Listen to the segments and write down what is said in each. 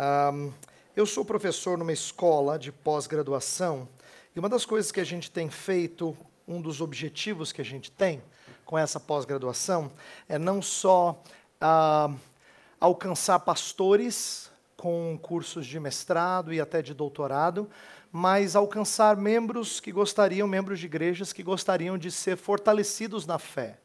Um, eu sou professor numa escola de pós-graduação e uma das coisas que a gente tem feito, um dos objetivos que a gente tem com essa pós-graduação, é não só uh, alcançar pastores com cursos de mestrado e até de doutorado, mas alcançar membros que gostariam, membros de igrejas que gostariam de ser fortalecidos na fé.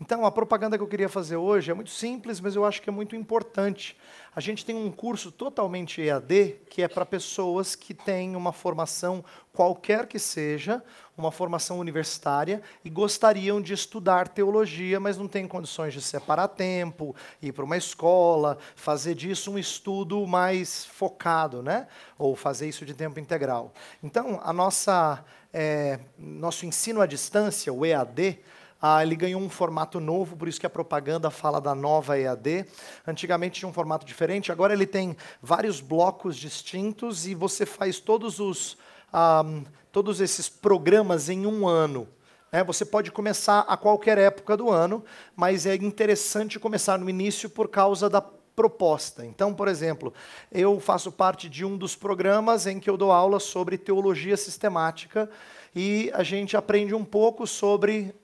Então, a propaganda que eu queria fazer hoje é muito simples, mas eu acho que é muito importante. A gente tem um curso totalmente EAD, que é para pessoas que têm uma formação, qualquer que seja, uma formação universitária, e gostariam de estudar teologia, mas não têm condições de separar tempo, ir para uma escola, fazer disso um estudo mais focado, né? ou fazer isso de tempo integral. Então, a nossa, é, nosso ensino à distância, o EAD, ah, ele ganhou um formato novo, por isso que a propaganda fala da nova EAD. Antigamente tinha um formato diferente, agora ele tem vários blocos distintos e você faz todos os ah, todos esses programas em um ano. É, você pode começar a qualquer época do ano, mas é interessante começar no início por causa da proposta. Então, por exemplo, eu faço parte de um dos programas em que eu dou aula sobre teologia sistemática e a gente aprende um pouco sobre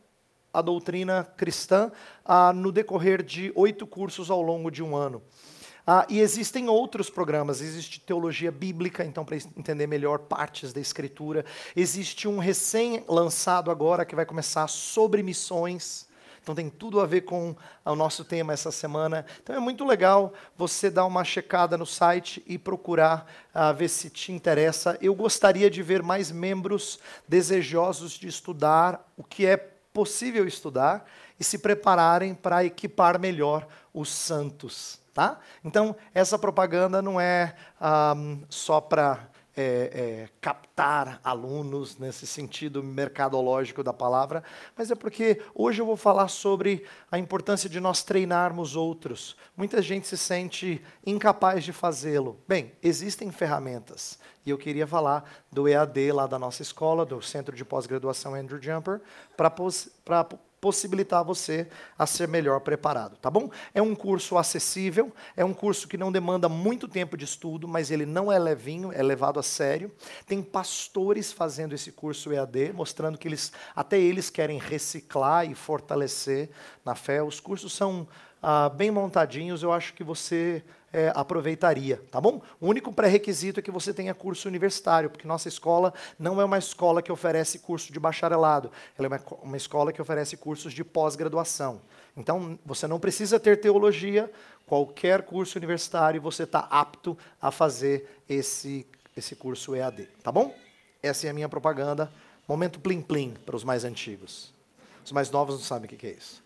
a doutrina cristã ah, no decorrer de oito cursos ao longo de um ano. Ah, e existem outros programas, existe teologia bíblica, então para entender melhor partes da escritura. Existe um recém-lançado agora que vai começar sobre missões. Então tem tudo a ver com o nosso tema essa semana. Então é muito legal você dar uma checada no site e procurar uh, ver se te interessa. Eu gostaria de ver mais membros desejosos de estudar o que é possível estudar e se prepararem para equipar melhor os santos. Tá? Então, essa propaganda não é um, só para é, é, captar alunos nesse sentido mercadológico da palavra, mas é porque hoje eu vou falar sobre a importância de nós treinarmos outros. Muita gente se sente incapaz de fazê-lo. Bem, existem ferramentas. E eu queria falar do EAD lá da nossa escola, do Centro de Pós-Graduação Andrew Jumper, para possibilitar você a ser melhor preparado, tá bom? É um curso acessível, é um curso que não demanda muito tempo de estudo, mas ele não é levinho, é levado a sério. Tem pastores fazendo esse curso EAD, mostrando que eles até eles querem reciclar e fortalecer na fé. Os cursos são ah, bem montadinhos, eu acho que você é, aproveitaria, tá bom? O único pré-requisito é que você tenha curso universitário, porque nossa escola não é uma escola que oferece curso de bacharelado, ela é uma, uma escola que oferece cursos de pós-graduação. Então, você não precisa ter teologia, qualquer curso universitário você está apto a fazer esse, esse curso EAD, tá bom? Essa é a minha propaganda. Momento plim-plim para os mais antigos. Os mais novos não sabem o que é isso.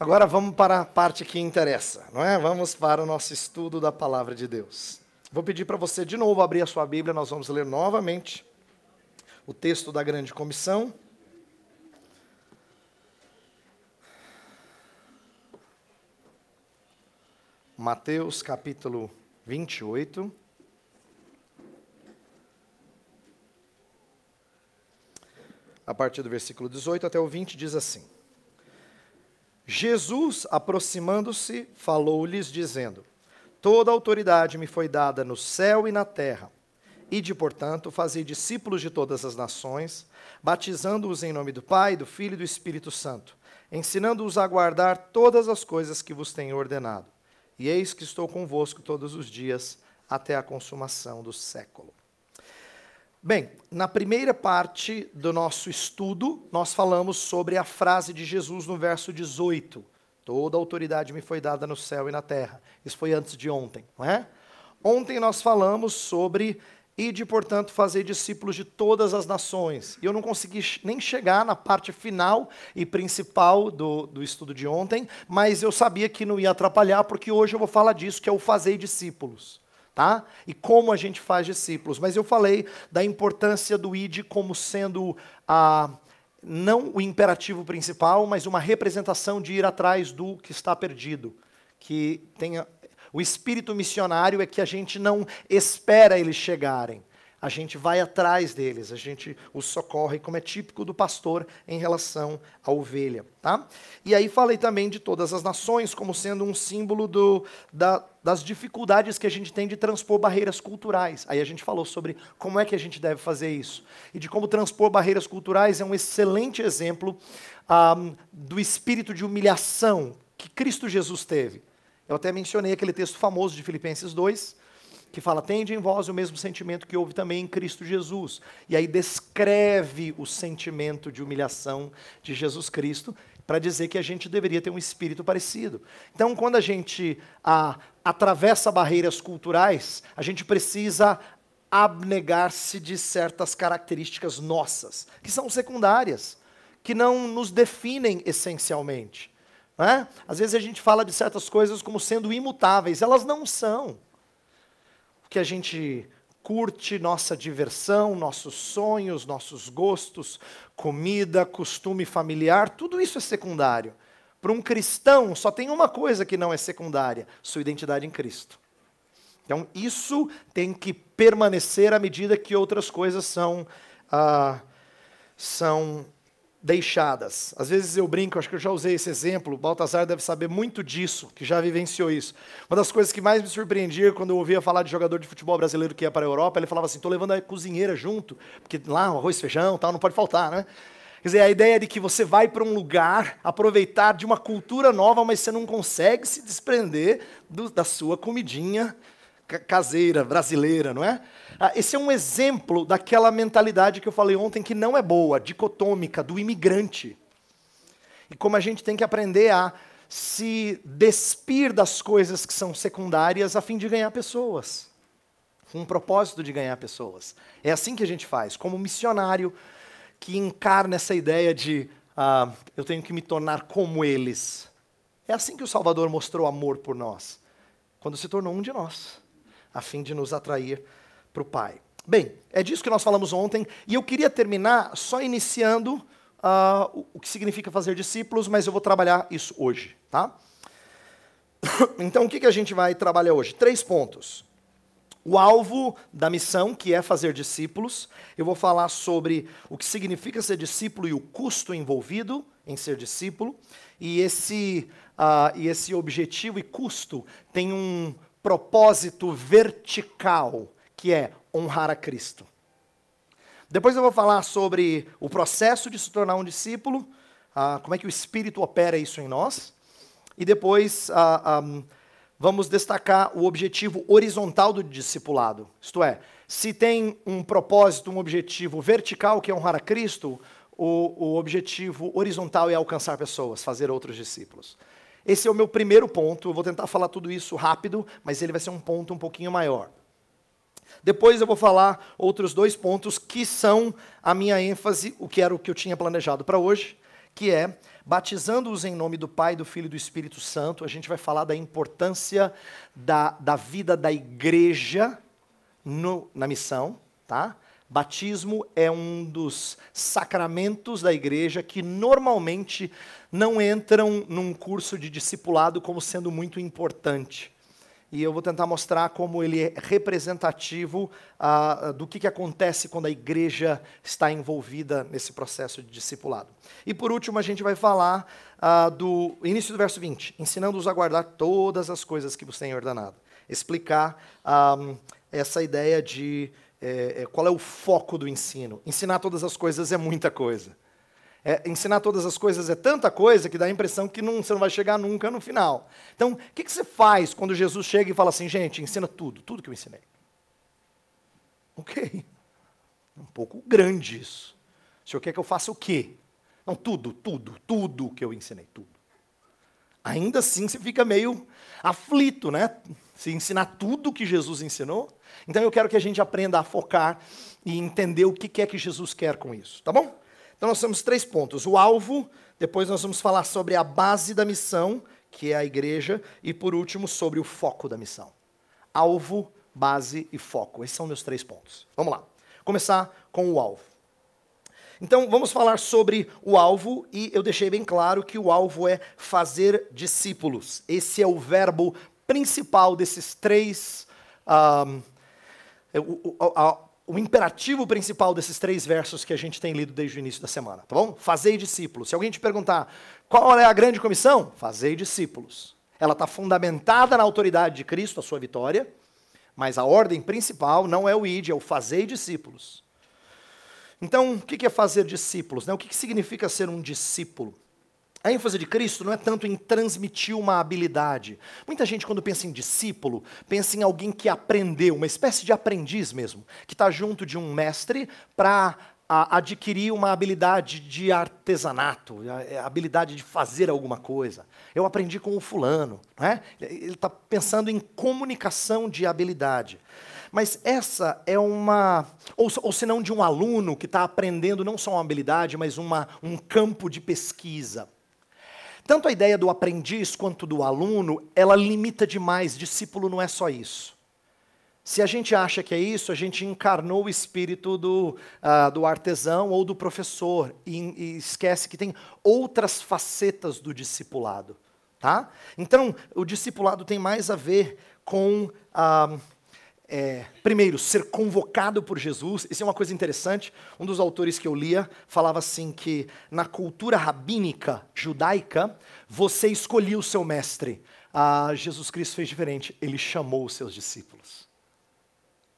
Agora vamos para a parte que interessa, não é? Vamos para o nosso estudo da palavra de Deus. Vou pedir para você de novo abrir a sua Bíblia, nós vamos ler novamente o texto da grande comissão. Mateus capítulo 28. A partir do versículo 18 até o 20 diz assim: Jesus, aproximando-se, falou-lhes, dizendo: Toda autoridade me foi dada no céu e na terra. Ide, portanto, fazei discípulos de todas as nações, batizando-os em nome do Pai, do Filho e do Espírito Santo, ensinando-os a guardar todas as coisas que vos tenho ordenado. E eis que estou convosco todos os dias, até a consumação do século. Bem, na primeira parte do nosso estudo, nós falamos sobre a frase de Jesus no verso 18: Toda autoridade me foi dada no céu e na terra. Isso foi antes de ontem, não é? Ontem nós falamos sobre Ide, portanto, fazer discípulos de todas as nações. E eu não consegui nem chegar na parte final e principal do, do estudo de ontem, mas eu sabia que não ia atrapalhar, porque hoje eu vou falar disso, que é o fazer discípulos tá? E como a gente faz discípulos. Mas eu falei da importância do id como sendo a não o imperativo principal, mas uma representação de ir atrás do que está perdido, que tenha o espírito missionário é que a gente não espera eles chegarem. A gente vai atrás deles, a gente os socorre, como é típico do pastor em relação à ovelha. Tá? E aí falei também de todas as nações como sendo um símbolo do, da, das dificuldades que a gente tem de transpor barreiras culturais. Aí a gente falou sobre como é que a gente deve fazer isso. E de como transpor barreiras culturais é um excelente exemplo um, do espírito de humilhação que Cristo Jesus teve. Eu até mencionei aquele texto famoso de Filipenses 2, que fala: Tende em vós o mesmo sentimento que houve também em Cristo Jesus. E aí descreve o sentimento de humilhação de Jesus Cristo, para dizer que a gente deveria ter um espírito parecido. Então, quando a gente atravessa barreiras culturais, a gente precisa abnegar-se de certas características nossas, que são secundárias, que não nos definem essencialmente. É? Às vezes a gente fala de certas coisas como sendo imutáveis, elas não são que a gente curte nossa diversão, nossos sonhos, nossos gostos, comida, costume familiar, tudo isso é secundário. Para um cristão, só tem uma coisa que não é secundária: sua identidade em Cristo. Então, isso tem que permanecer à medida que outras coisas são, ah, são deixadas. Às vezes eu brinco, acho que eu já usei esse exemplo, o Baltazar deve saber muito disso, que já vivenciou isso. Uma das coisas que mais me surpreendia quando eu ouvia falar de jogador de futebol brasileiro que ia para a Europa, ele falava assim, estou levando a cozinheira junto, porque lá arroz, feijão, tal, não pode faltar, né? Quer dizer, a ideia de que você vai para um lugar aproveitar de uma cultura nova, mas você não consegue se desprender do, da sua comidinha caseira, brasileira, não é? Ah, esse é um exemplo daquela mentalidade que eu falei ontem que não é boa, dicotômica, do imigrante. E como a gente tem que aprender a se despir das coisas que são secundárias a fim de ganhar pessoas. Com um propósito de ganhar pessoas. É assim que a gente faz, como missionário que encarna essa ideia de ah, eu tenho que me tornar como eles. É assim que o Salvador mostrou amor por nós, quando se tornou um de nós, a fim de nos atrair para o Pai. Bem, é disso que nós falamos ontem, e eu queria terminar só iniciando uh, o que significa fazer discípulos, mas eu vou trabalhar isso hoje, tá? Então, o que, que a gente vai trabalhar hoje? Três pontos. O alvo da missão, que é fazer discípulos. Eu vou falar sobre o que significa ser discípulo e o custo envolvido em ser discípulo. E esse, uh, e esse objetivo e custo tem um propósito vertical que é honrar a Cristo. Depois eu vou falar sobre o processo de se tornar um discípulo, ah, como é que o Espírito opera isso em nós. E depois ah, ah, vamos destacar o objetivo horizontal do discipulado. Isto é, se tem um propósito, um objetivo vertical, que é honrar a Cristo, o, o objetivo horizontal é alcançar pessoas, fazer outros discípulos. Esse é o meu primeiro ponto. Eu vou tentar falar tudo isso rápido, mas ele vai ser um ponto um pouquinho maior. Depois eu vou falar outros dois pontos que são a minha ênfase, o que era o que eu tinha planejado para hoje, que é batizando-os em nome do Pai, do Filho e do Espírito Santo. A gente vai falar da importância da, da vida da igreja no, na missão, tá? Batismo é um dos sacramentos da igreja que normalmente não entram num curso de discipulado como sendo muito importante e eu vou tentar mostrar como ele é representativo uh, do que, que acontece quando a igreja está envolvida nesse processo de discipulado. E por último, a gente vai falar uh, do início do verso 20, ensinando-os a guardar todas as coisas que vos tenho ordenado. Explicar ah, essa ideia de é, qual é o foco do ensino. Ensinar todas as coisas é muita coisa. É, ensinar todas as coisas é tanta coisa que dá a impressão que não, você não vai chegar nunca no final. Então, o que, que você faz quando Jesus chega e fala assim, gente, ensina tudo, tudo que eu ensinei? Ok. É um pouco grande isso. O senhor quer que eu faça o quê? Não, tudo, tudo, tudo que eu ensinei, tudo. Ainda assim você fica meio aflito, né? Se ensinar tudo que Jesus ensinou. Então eu quero que a gente aprenda a focar e entender o que é que Jesus quer com isso, tá bom? Então nós temos três pontos: o alvo, depois nós vamos falar sobre a base da missão, que é a igreja, e por último sobre o foco da missão. Alvo, base e foco. Esses são meus três pontos. Vamos lá. Começar com o alvo. Então vamos falar sobre o alvo e eu deixei bem claro que o alvo é fazer discípulos. Esse é o verbo principal desses três. Um, o imperativo principal desses três versos que a gente tem lido desde o início da semana, tá bom? Fazei discípulos. Se alguém te perguntar qual é a grande comissão, fazei discípulos. Ela está fundamentada na autoridade de Cristo, a sua vitória, mas a ordem principal não é o id, é o fazei discípulos. Então, o que é fazer discípulos? Né? O que significa ser um discípulo? A ênfase de Cristo não é tanto em transmitir uma habilidade. Muita gente, quando pensa em discípulo, pensa em alguém que aprendeu, uma espécie de aprendiz mesmo, que está junto de um mestre para adquirir uma habilidade de artesanato, a, é, habilidade de fazer alguma coisa. Eu aprendi com o fulano. Não é? Ele está pensando em comunicação de habilidade. Mas essa é uma. Ou, ou se não de um aluno que está aprendendo não só uma habilidade, mas uma, um campo de pesquisa. Tanto a ideia do aprendiz quanto do aluno, ela limita demais. Discípulo não é só isso. Se a gente acha que é isso, a gente encarnou o espírito do, uh, do artesão ou do professor e, e, esquece que tem outras facetas do discipulado. Tá? Então, o discipulado tem mais a ver com. Uh, é, primeiro, ser convocado por Jesus. Isso é uma coisa interessante. Um dos autores que eu lia falava assim que na cultura rabínica judaica, você escolhia o seu mestre. Ah, Jesus Cristo fez diferente. Ele chamou os seus discípulos.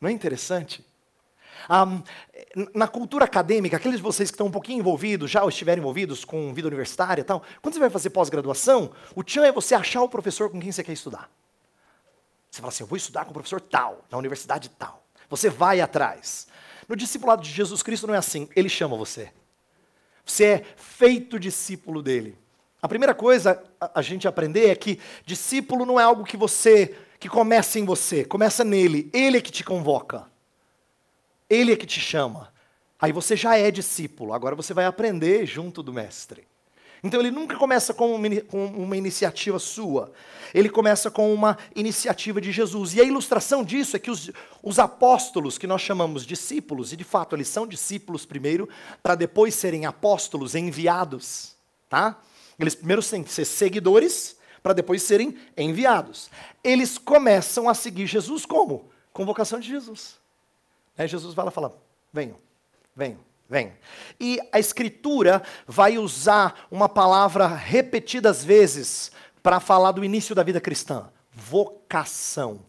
Não é interessante? Um, na cultura acadêmica, aqueles de vocês que estão um pouquinho envolvidos, já estiverem envolvidos com vida universitária e tal, quando você vai fazer pós-graduação, o tchan é você achar o professor com quem você quer estudar. Você fala assim, eu vou estudar com o professor tal, na universidade tal. Você vai atrás. No discipulado de Jesus Cristo não é assim, ele chama você. Você é feito discípulo dele. A primeira coisa a, gente aprender é que discípulo não é algo que você que começa em você, começa nele. Ele é que te convoca. Ele é que te chama. Aí você já é discípulo, agora você vai aprender junto do mestre. Então ele nunca começa com uma, com uma, iniciativa sua, ele começa com uma iniciativa de Jesus. E a ilustração disso é que os, os apóstolos, que nós chamamos discípulos, e de fato eles são discípulos primeiro, para depois serem apóstolos enviados. Tá? Eles primeiro têm que ser seguidores, para depois serem enviados. Eles começam a seguir Jesus como? Convocação de Jesus. Aí Jesus vai lá e fala: venham, venham. Vem. E a Escritura vai usar uma palavra repetidas vezes para falar do início da vida cristã: vocação.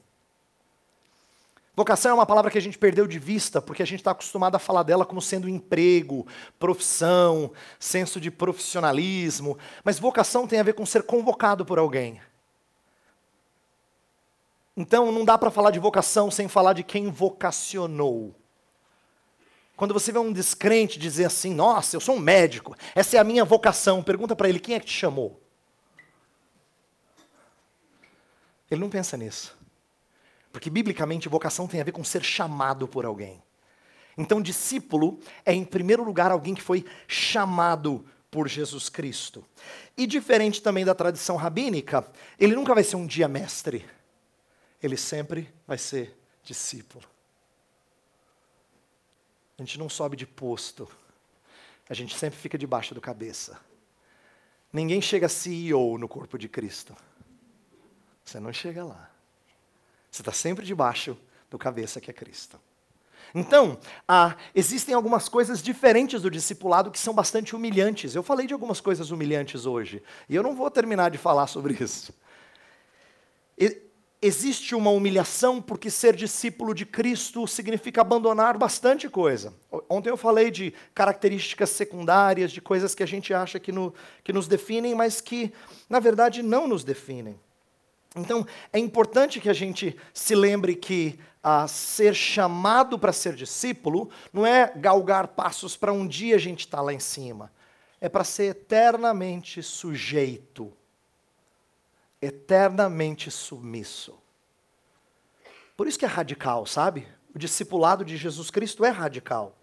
Vocação é uma palavra que a gente perdeu de vista, porque a gente está acostumado a falar dela como sendo emprego, profissão, senso de profissionalismo. Mas vocação tem a ver com ser convocado por alguém. Então não dá para falar de vocação sem falar de quem vocacionou. Quando você vê um descrente dizer assim, nossa, eu sou um médico, essa é a minha vocação, pergunta para ele, quem é que te chamou? Ele não pensa nisso. Porque, biblicamente, vocação tem a ver com ser chamado por alguém. Então, discípulo é, em primeiro lugar, alguém que foi chamado por Jesus Cristo. E diferente também da tradição rabínica, ele nunca vai ser um dia mestre. Ele sempre vai ser discípulo. A gente não sobe de posto. A gente sempre fica debaixo do cabeça. Ninguém chega CEO no corpo de Cristo. Você não chega lá. Você está sempre debaixo do cabeça que é Cristo. Então, ah, existem algumas coisas diferentes do discipulado que são bastante humilhantes. Eu falei de algumas coisas humilhantes hoje, e eu não vou terminar de falar sobre isso. E, existe uma humilhação, porque ser discípulo de Cristo significa abandonar bastante coisa. Ontem eu falei de características secundárias, de coisas que a gente acha que, no, que nos definem, mas que, na verdade, não nos definem. Então, é importante que a gente se lembre que a ser chamado para ser discípulo não é galgar passos para um dia a gente estar tá lá em cima. É para ser eternamente sujeito eternamente submisso. Por isso que é radical, sabe? O discipulado de Jesus Cristo é radical.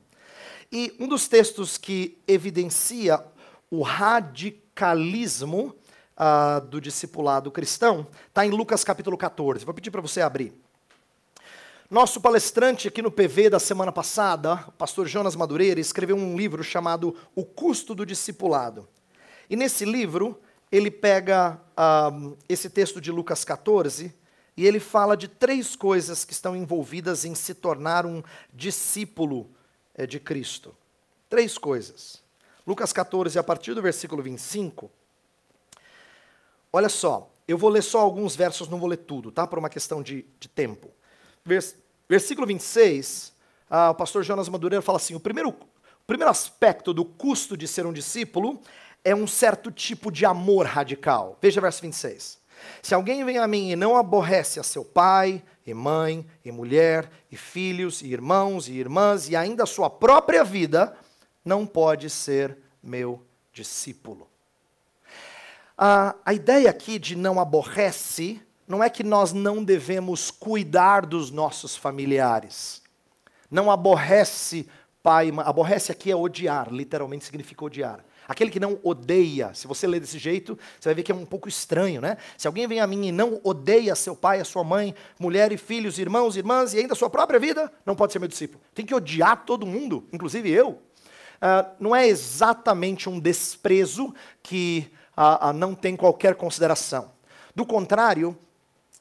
E um dos textos que evidencia o radicalismo uh, do discipulado cristão está em Lucas capítulo 14. Vou pedir para você abrir. Nosso palestrante aqui no PV da semana passada, o pastor Jonas Madureira, escreveu um livro chamado O Custo do Discipulado. E nesse livro, ele pega esse texto de Lucas 14 e ele fala de três coisas que estão envolvidas em se tornar um discípulo eh, de Cristo. Três coisas. Lucas 14, a partir do versículo 25. Olha só, eu vou ler só alguns versos, não vou ler tudo, tá? Por uma questão de, de tempo. Vers, versículo 26, ah, o pastor Jonas Madureira fala assim: o primeiro, o primeiro aspecto do custo de ser um discípulo é um certo tipo de amor radical. Veja verso 26. Se alguém vem a mim e não aborrece a seu pai, e mãe, e mulher, e filhos, e irmãos, e irmãs, e ainda a sua própria vida, não pode ser meu discípulo. A, ideia aqui de não aborrece não é que nós não devemos cuidar dos nossos familiares. Não aborrece pai, aborrece aqui é odiar, literalmente significa odiar. Aquele que não odeia, se você ler desse jeito, você vai ver que é um pouco estranho, né? Se alguém vem a mim e não odeia seu pai, a sua mãe, mulher e filhos, irmãos, irmãs e ainda a sua própria vida, não pode ser meu discípulo. Tem que odiar todo mundo, inclusive eu. Uh, não é exatamente um desprezo que não tem qualquer consideração. Do contrário,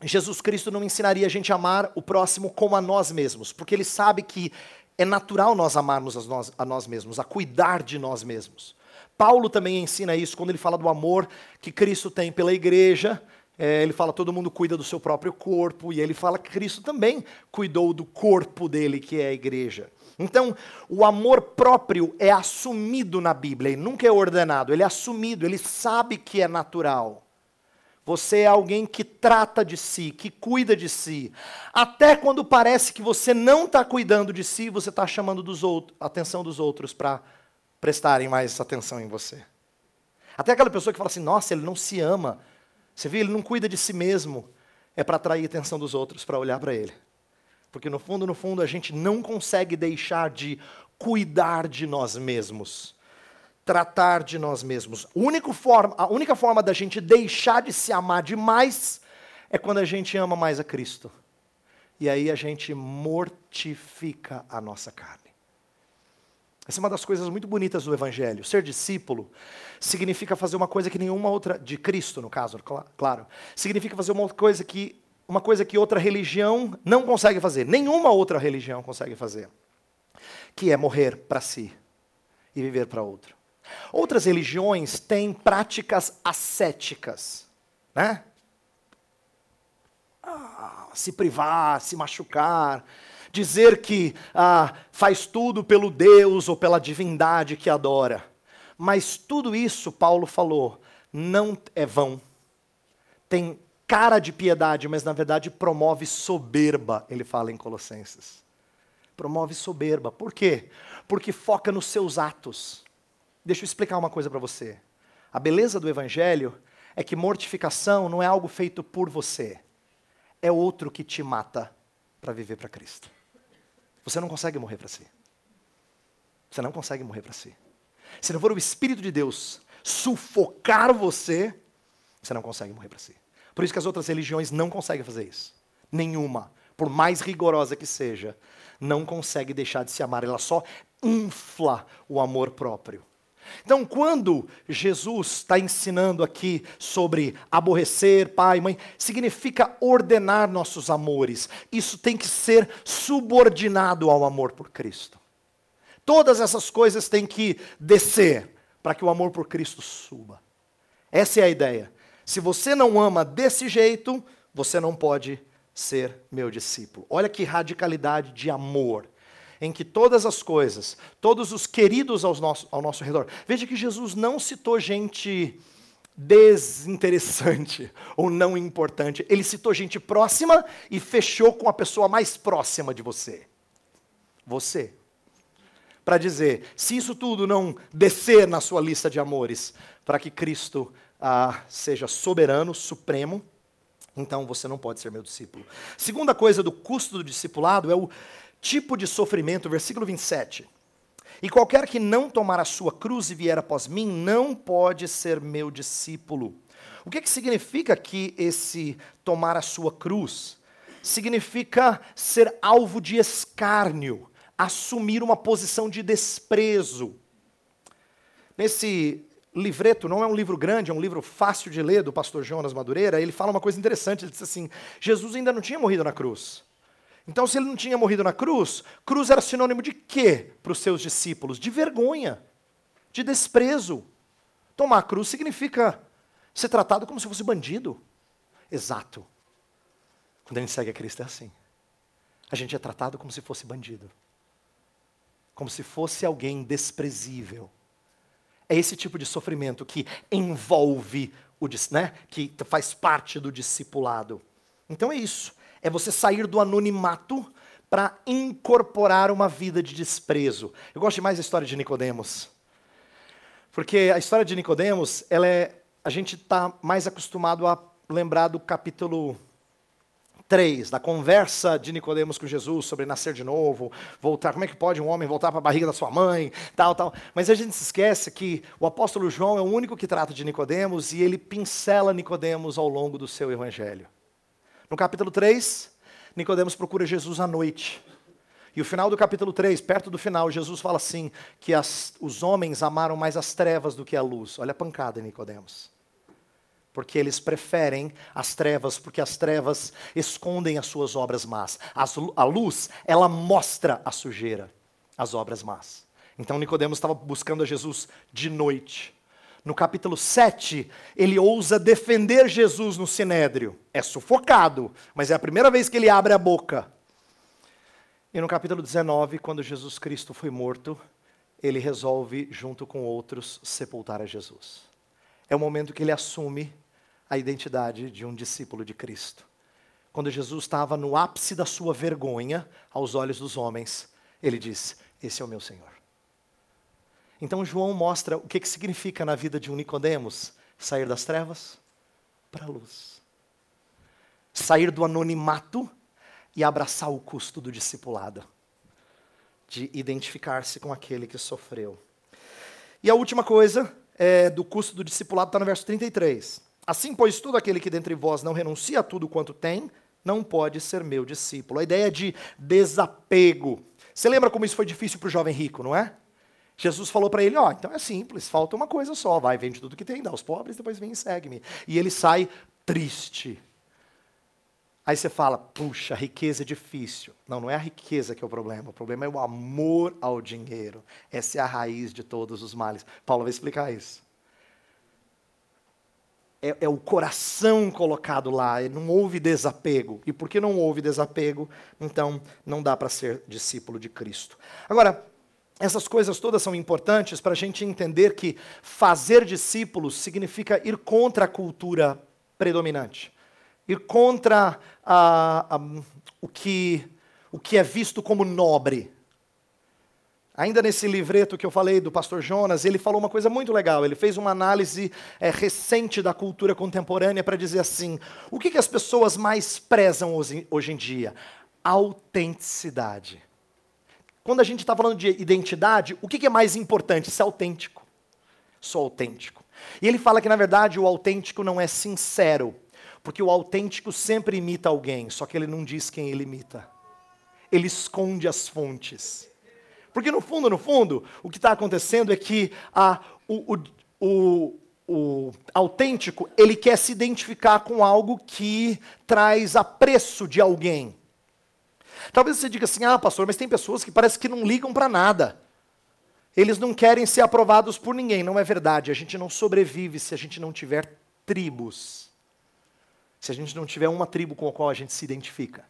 Jesus Cristo não ensinaria a gente a amar o próximo como a nós mesmos, porque ele sabe que é natural nós amarmos a nós, a nós mesmos, a cuidar de nós mesmos. Paulo também ensina isso quando ele fala do amor que Cristo tem pela igreja. É, ele fala todo mundo cuida do seu próprio corpo, e ele fala que Cristo também cuidou do corpo dele, que é a igreja. Então, o amor próprio é assumido na Bíblia, e nunca é ordenado, ele é assumido, ele sabe que é natural. Você é alguém que trata de si, que cuida de si. Até quando parece que você não está cuidando de si, você está chamando dos outros, a atenção dos outros para prestarem mais atenção em você. Até aquela pessoa que fala assim: nossa, ele não se ama. Você viu, ele não cuida de si mesmo. É para atrair a atenção dos outros, para olhar para ele. Porque no fundo, no fundo, a gente não consegue deixar de cuidar de nós mesmos. Tratar de nós mesmos. A única forma, a única forma da gente deixar de se amar demais é quando a gente ama mais a Cristo. E aí a gente mortifica a nossa carne. Essa é uma das coisas muito bonitas do Evangelho. Ser discípulo significa fazer uma coisa que nenhuma outra, de Cristo no caso, claro, significa fazer uma coisa que, uma coisa que outra religião não consegue fazer, nenhuma outra religião consegue fazer, que é morrer para si e viver para outro. Outras religiões têm práticas ascéticas, né? Ah, se privar, se machucar, dizer que ah, faz tudo pelo Deus ou pela divindade que adora. Mas tudo isso, Paulo falou, não é vão. Tem cara de piedade, mas na verdade promove soberba, ele fala em Colossenses. Promove soberba. Por quê? Porque foca nos seus atos. Deixa eu explicar uma coisa para você. A beleza do evangelho é que mortificação não é algo feito por você, é outro que te mata para viver para Cristo. Você não consegue morrer para si. Você não consegue morrer para si. Se não for o Espírito de Deus sufocar você, você não consegue morrer para si. Por isso que as outras religiões não conseguem fazer isso. Nenhuma, por mais rigorosa que seja, não consegue deixar de se amar. Ela só infla o amor próprio. Então, quando Jesus está ensinando aqui sobre aborrecer pai e mãe, significa ordenar nossos amores. Isso tem que ser subordinado ao amor por Cristo. Todas essas coisas têm que descer para que o amor por Cristo suba. Essa é a ideia. Se você não ama desse jeito, você não pode ser meu discípulo. Olha que radicalidade de amor em que todas as coisas, todos os queridos ao nosso, ao nosso redor. Veja que Jesus não citou gente desinteressante ou não importante. Ele citou gente próxima e fechou com a pessoa mais próxima de você. Você. Para dizer, se isso tudo não descer na sua lista de amores, para que Cristo ah, seja soberano, supremo, então você não pode ser meu discípulo. Segunda coisa do custo do discipulado é o tipo de sofrimento, versículo 27. E qualquer que não tomar a sua cruz e vier após mim, não pode ser meu discípulo. O que, que significa que esse tomar a sua cruz? Significa ser alvo de escárnio, assumir uma posição de desprezo. Nesse livreto, não é um livro grande, é um livro fácil de ler, do pastor Jonas Madureira, ele fala uma coisa interessante, ele diz assim, Jesus ainda não tinha morrido na cruz. Então, se ele não tinha morrido na cruz, cruz era sinônimo de quê para os seus discípulos? De vergonha, de desprezo. Tomar a cruz significa ser tratado como se fosse bandido. Exato. Quando a gente segue a Cristo é assim. A gente é tratado como se fosse bandido. Como se fosse alguém desprezível. É esse tipo de sofrimento que envolve o né, que faz parte do discipulado. Então é isso. É você sair do anonimato para incorporar uma vida de desprezo. Eu gosto mais da história de Nicodemos. Porque a história de Nicodemos, ela é a gente está mais acostumado a lembrar do capítulo 3, da conversa de Nicodemos com Jesus sobre nascer de novo, voltar, como é que pode um homem voltar para a barriga da sua mãe, tal, tal. Mas a gente se esquece que o apóstolo João é o único que trata de Nicodemos e ele pincela Nicodemos ao longo do seu evangelho. No capítulo 3, Nicodemos procura Jesus à noite. E o final do capítulo 3, perto do final, Jesus fala assim: que as, os homens amaram mais as trevas do que a luz. Olha a pancada, Nicodemos porque eles preferem as trevas, porque as trevas escondem as suas obras más. As, a luz, ela mostra a sujeira, as obras más. Então Nicodemos estava buscando a Jesus de noite. No capítulo 7, ele ousa defender Jesus no sinédrio. É sufocado, mas é a primeira vez que ele abre a boca. E no capítulo 19, quando Jesus Cristo foi morto, ele resolve, junto com outros, sepultar a Jesus. É o momento que ele assume a identidade de um discípulo de Cristo. Quando Jesus estava no ápice da sua vergonha aos olhos dos homens, ele diz: Esse é o meu Senhor. Então João mostra o que, que significa na vida de um Nicodemos sair das trevas para a luz. Sair do anonimato e abraçar o custo do discipulado, de identificar-se com aquele que sofreu. E a última coisa é, do custo do discipulado está no verso 33. Assim, pois, todo aquele que dentre vós não renuncia a tudo quanto tem, não pode ser meu discípulo. A ideia de desapego. Você lembra como isso foi difícil para o jovem rico, não é? Jesus falou para ele: Ó, oh, então é simples, falta uma coisa só, vai, vende tudo que tem, dá aos pobres, depois vem e segue-me. E ele sai triste. Aí você fala: puxa, riqueza é difícil. Não, não é a riqueza que é o problema, o problema é o amor ao dinheiro. Essa é a raiz de todos os males. Paulo vai explicar isso é, é, o coração colocado lá, não houve desapego. E porque não houve desapego, então não dá para ser discípulo de Cristo. Agora, essas coisas todas são importantes para a gente entender que fazer discípulos significa ir contra a cultura predominante, ir contra a, a, o, que, o que é visto como nobre. Ainda nesse livreto que eu falei do pastor Jonas, ele falou uma coisa muito legal. Ele fez uma análise é, recente da cultura contemporânea para dizer assim: o que, que as pessoas mais prezam hoje, hoje em dia? Autenticidade. Quando a gente está falando de identidade, o que, que é mais importante? Ser autêntico. Sou autêntico. E ele fala que, na verdade, o autêntico não é sincero, porque o autêntico sempre imita alguém, só que ele não diz quem ele imita. Ele esconde as fontes. Porque no fundo, no fundo, o que está acontecendo é que a, o, o, o, o autêntico, ele quer se identificar com algo que traz apreço de alguém. Talvez você diga assim, ah, pastor, mas tem pessoas que parece que não ligam para nada. Eles não querem ser aprovados por ninguém. Não é verdade. A gente não sobrevive se a gente não tiver tribos. Se a gente não tiver uma tribo com a qual a gente se identifica.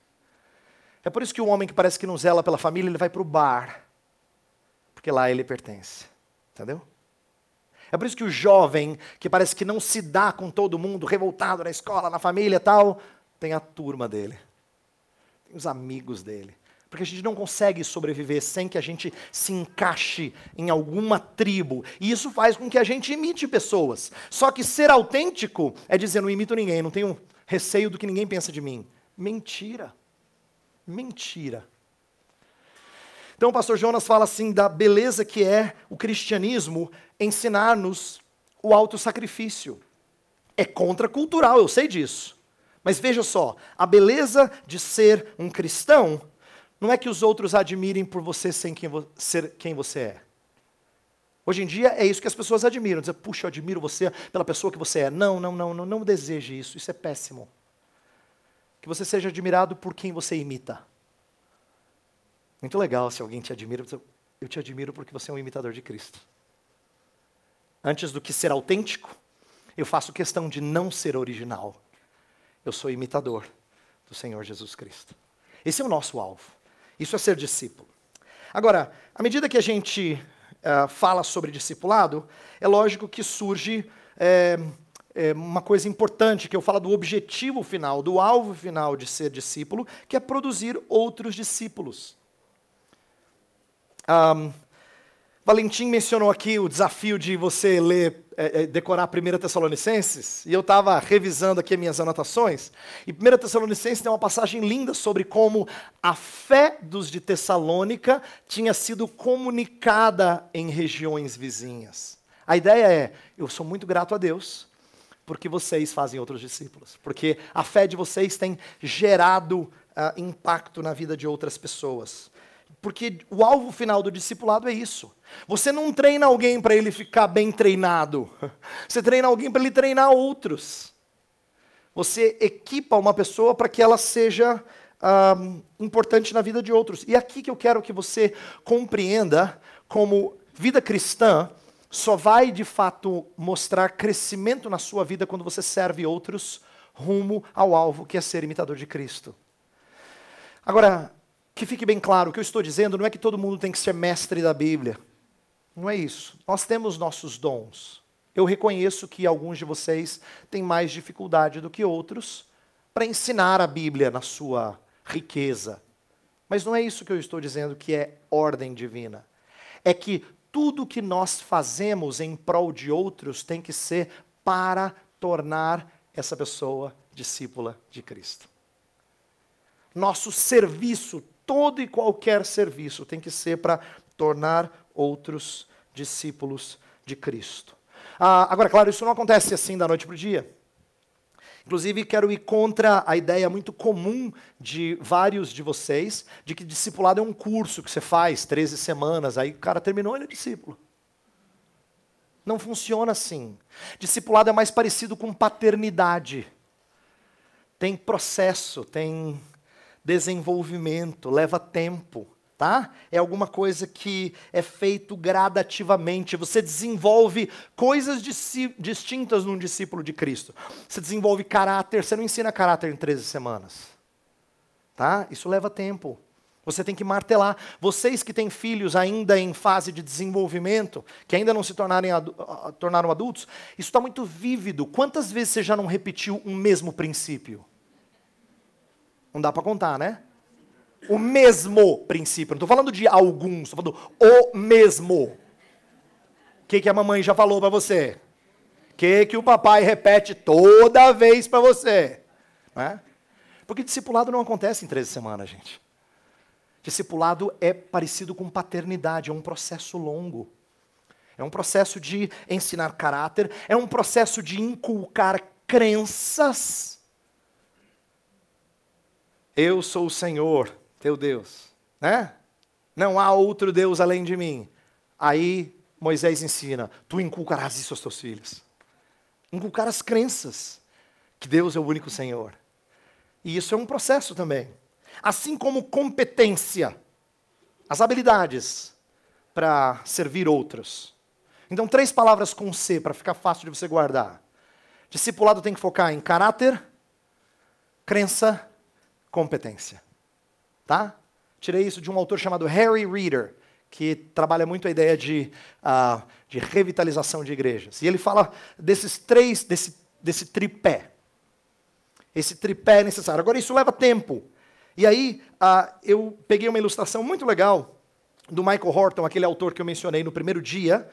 É por isso que o homem que parece que não zela pela família, ele vai para o bar porque lá ele pertence. Entendeu? É por isso que o jovem, que parece que não se dá com todo mundo, revoltado na escola, na família e tal, tem a turma dele, os amigos dele. Porque a gente não consegue sobreviver sem que a gente se encaixe em alguma tribo. E isso faz com que a gente imite pessoas. Só que ser autêntico é dizer: não imito ninguém, não tenho receio do que ninguém pensa de mim. Mentira. Mentira. Então o pastor Jonas fala assim da beleza que é o cristianismo ensinar-nos o autossacrifício. É contracultural, eu sei disso. Mas veja só, a beleza de ser um cristão não é que os outros admirem por você sem quem ser quem você é. Hoje em dia é isso que as pessoas admiram. Dizer, puxa, eu admiro você pela pessoa que você é. Não, não, não, não, não deseje isso. Isso é péssimo. Que você seja admirado por quem você imita. Muito legal se alguém te admira. Eu te admiro porque você é um imitador de Cristo. Antes do que ser autêntico, eu faço questão de não ser original. Eu sou imitador do Senhor Jesus Cristo. Esse é o nosso alvo. Isso é ser discípulo. Agora, à medida que a gente uh, fala sobre discipulado, é lógico que surge é, é, uma coisa importante, que eu falo do objetivo final, do alvo final de ser discípulo, que é produzir outros discípulos. Um, Valentim mencionou aqui o desafio de você ler, é, é, decorar 1 Tessalonicenses, e eu estava revisando aqui minhas anotações, e 1 Tessalonicenses tem uma passagem linda sobre como a fé dos de Tessalônica tinha sido comunicada em regiões vizinhas. A ideia é: eu sou muito grato a Deus, porque vocês fazem outros discípulos, porque a fé de vocês tem gerado uh, impacto na vida de outras pessoas. Porque o alvo final do discipulado é isso. Você não treina alguém para ele ficar bem treinado. Você treina alguém para ele treinar outros. Você equipa uma pessoa para que ela seja um, importante na vida de outros. E aqui que eu quero que você compreenda como vida cristã só vai de fato mostrar crescimento na sua vida quando você serve outros rumo ao alvo que é ser imitador de Cristo. Agora, que fique bem claro, o que eu estou dizendo não é que todo mundo tem que ser mestre da Bíblia. Não é isso. Nós temos nossos dons. Eu reconheço que alguns de vocês têm mais dificuldade do que outros para ensinar a Bíblia na sua riqueza. Mas não é isso que eu estou dizendo que é ordem divina. É que tudo que nós fazemos em prol de outros tem que ser para tornar essa pessoa discípula de Cristo. Nosso serviço, todo e qualquer serviço, tem que ser para tornar outros discípulos de Cristo. Ah, agora, claro, isso não acontece assim da noite para o dia. Inclusive, quero ir contra a ideia muito comum de vários de vocês de que discipulado é um curso que você faz 13 semanas, aí o cara terminou, ele é discípulo. Não funciona assim. Discipulado é mais parecido com paternidade. Tem processo, tem desenvolvimento, leva tempo tá? É alguma coisa que é feito gradativamente. Você desenvolve coisas distintas num discípulo de Cristo. Você desenvolve caráter, você não ensina caráter em 13 semanas. Tá? Isso leva tempo. Você tem que martelar. Vocês que têm filhos ainda em fase de desenvolvimento, que ainda não se tornarem adu tornaram adultos, isso está muito vívido. Quantas vezes você já não repetiu um mesmo princípio? Não dá para contar, né? o mesmo princípio. Não estou falando de alguns, estou falando o mesmo. O que, que a mamãe já falou para você? O que, que o papai repete toda vez para você? É? Porque discipulado não acontece em 13 semanas, gente. Discipulado é parecido com paternidade, é um processo longo. É um processo de ensinar caráter, é um processo de inculcar crenças. Eu sou o Senhor, teu Deus, né? Não há outro Deus além de mim. Aí Moisés ensina: tu inculcarás isso aos teus filhos. Inculcar as crenças que Deus é o único Senhor. E isso é um processo também. Assim como competência, as habilidades para servir outros. Então, três palavras com C para ficar fácil de você guardar. Discipulado tem que focar em caráter, crença, competência. Tá? Tirei isso de um autor chamado Harry Reader, que trabalha muito a ideia de, uh, de revitalização de igrejas. E ele fala desses três, desse, desse tripé. Esse tripé é necessário. Agora, isso leva tempo. E aí, uh, eu peguei uma ilustração muito legal do Michael Horton, aquele autor que eu mencionei no primeiro dia,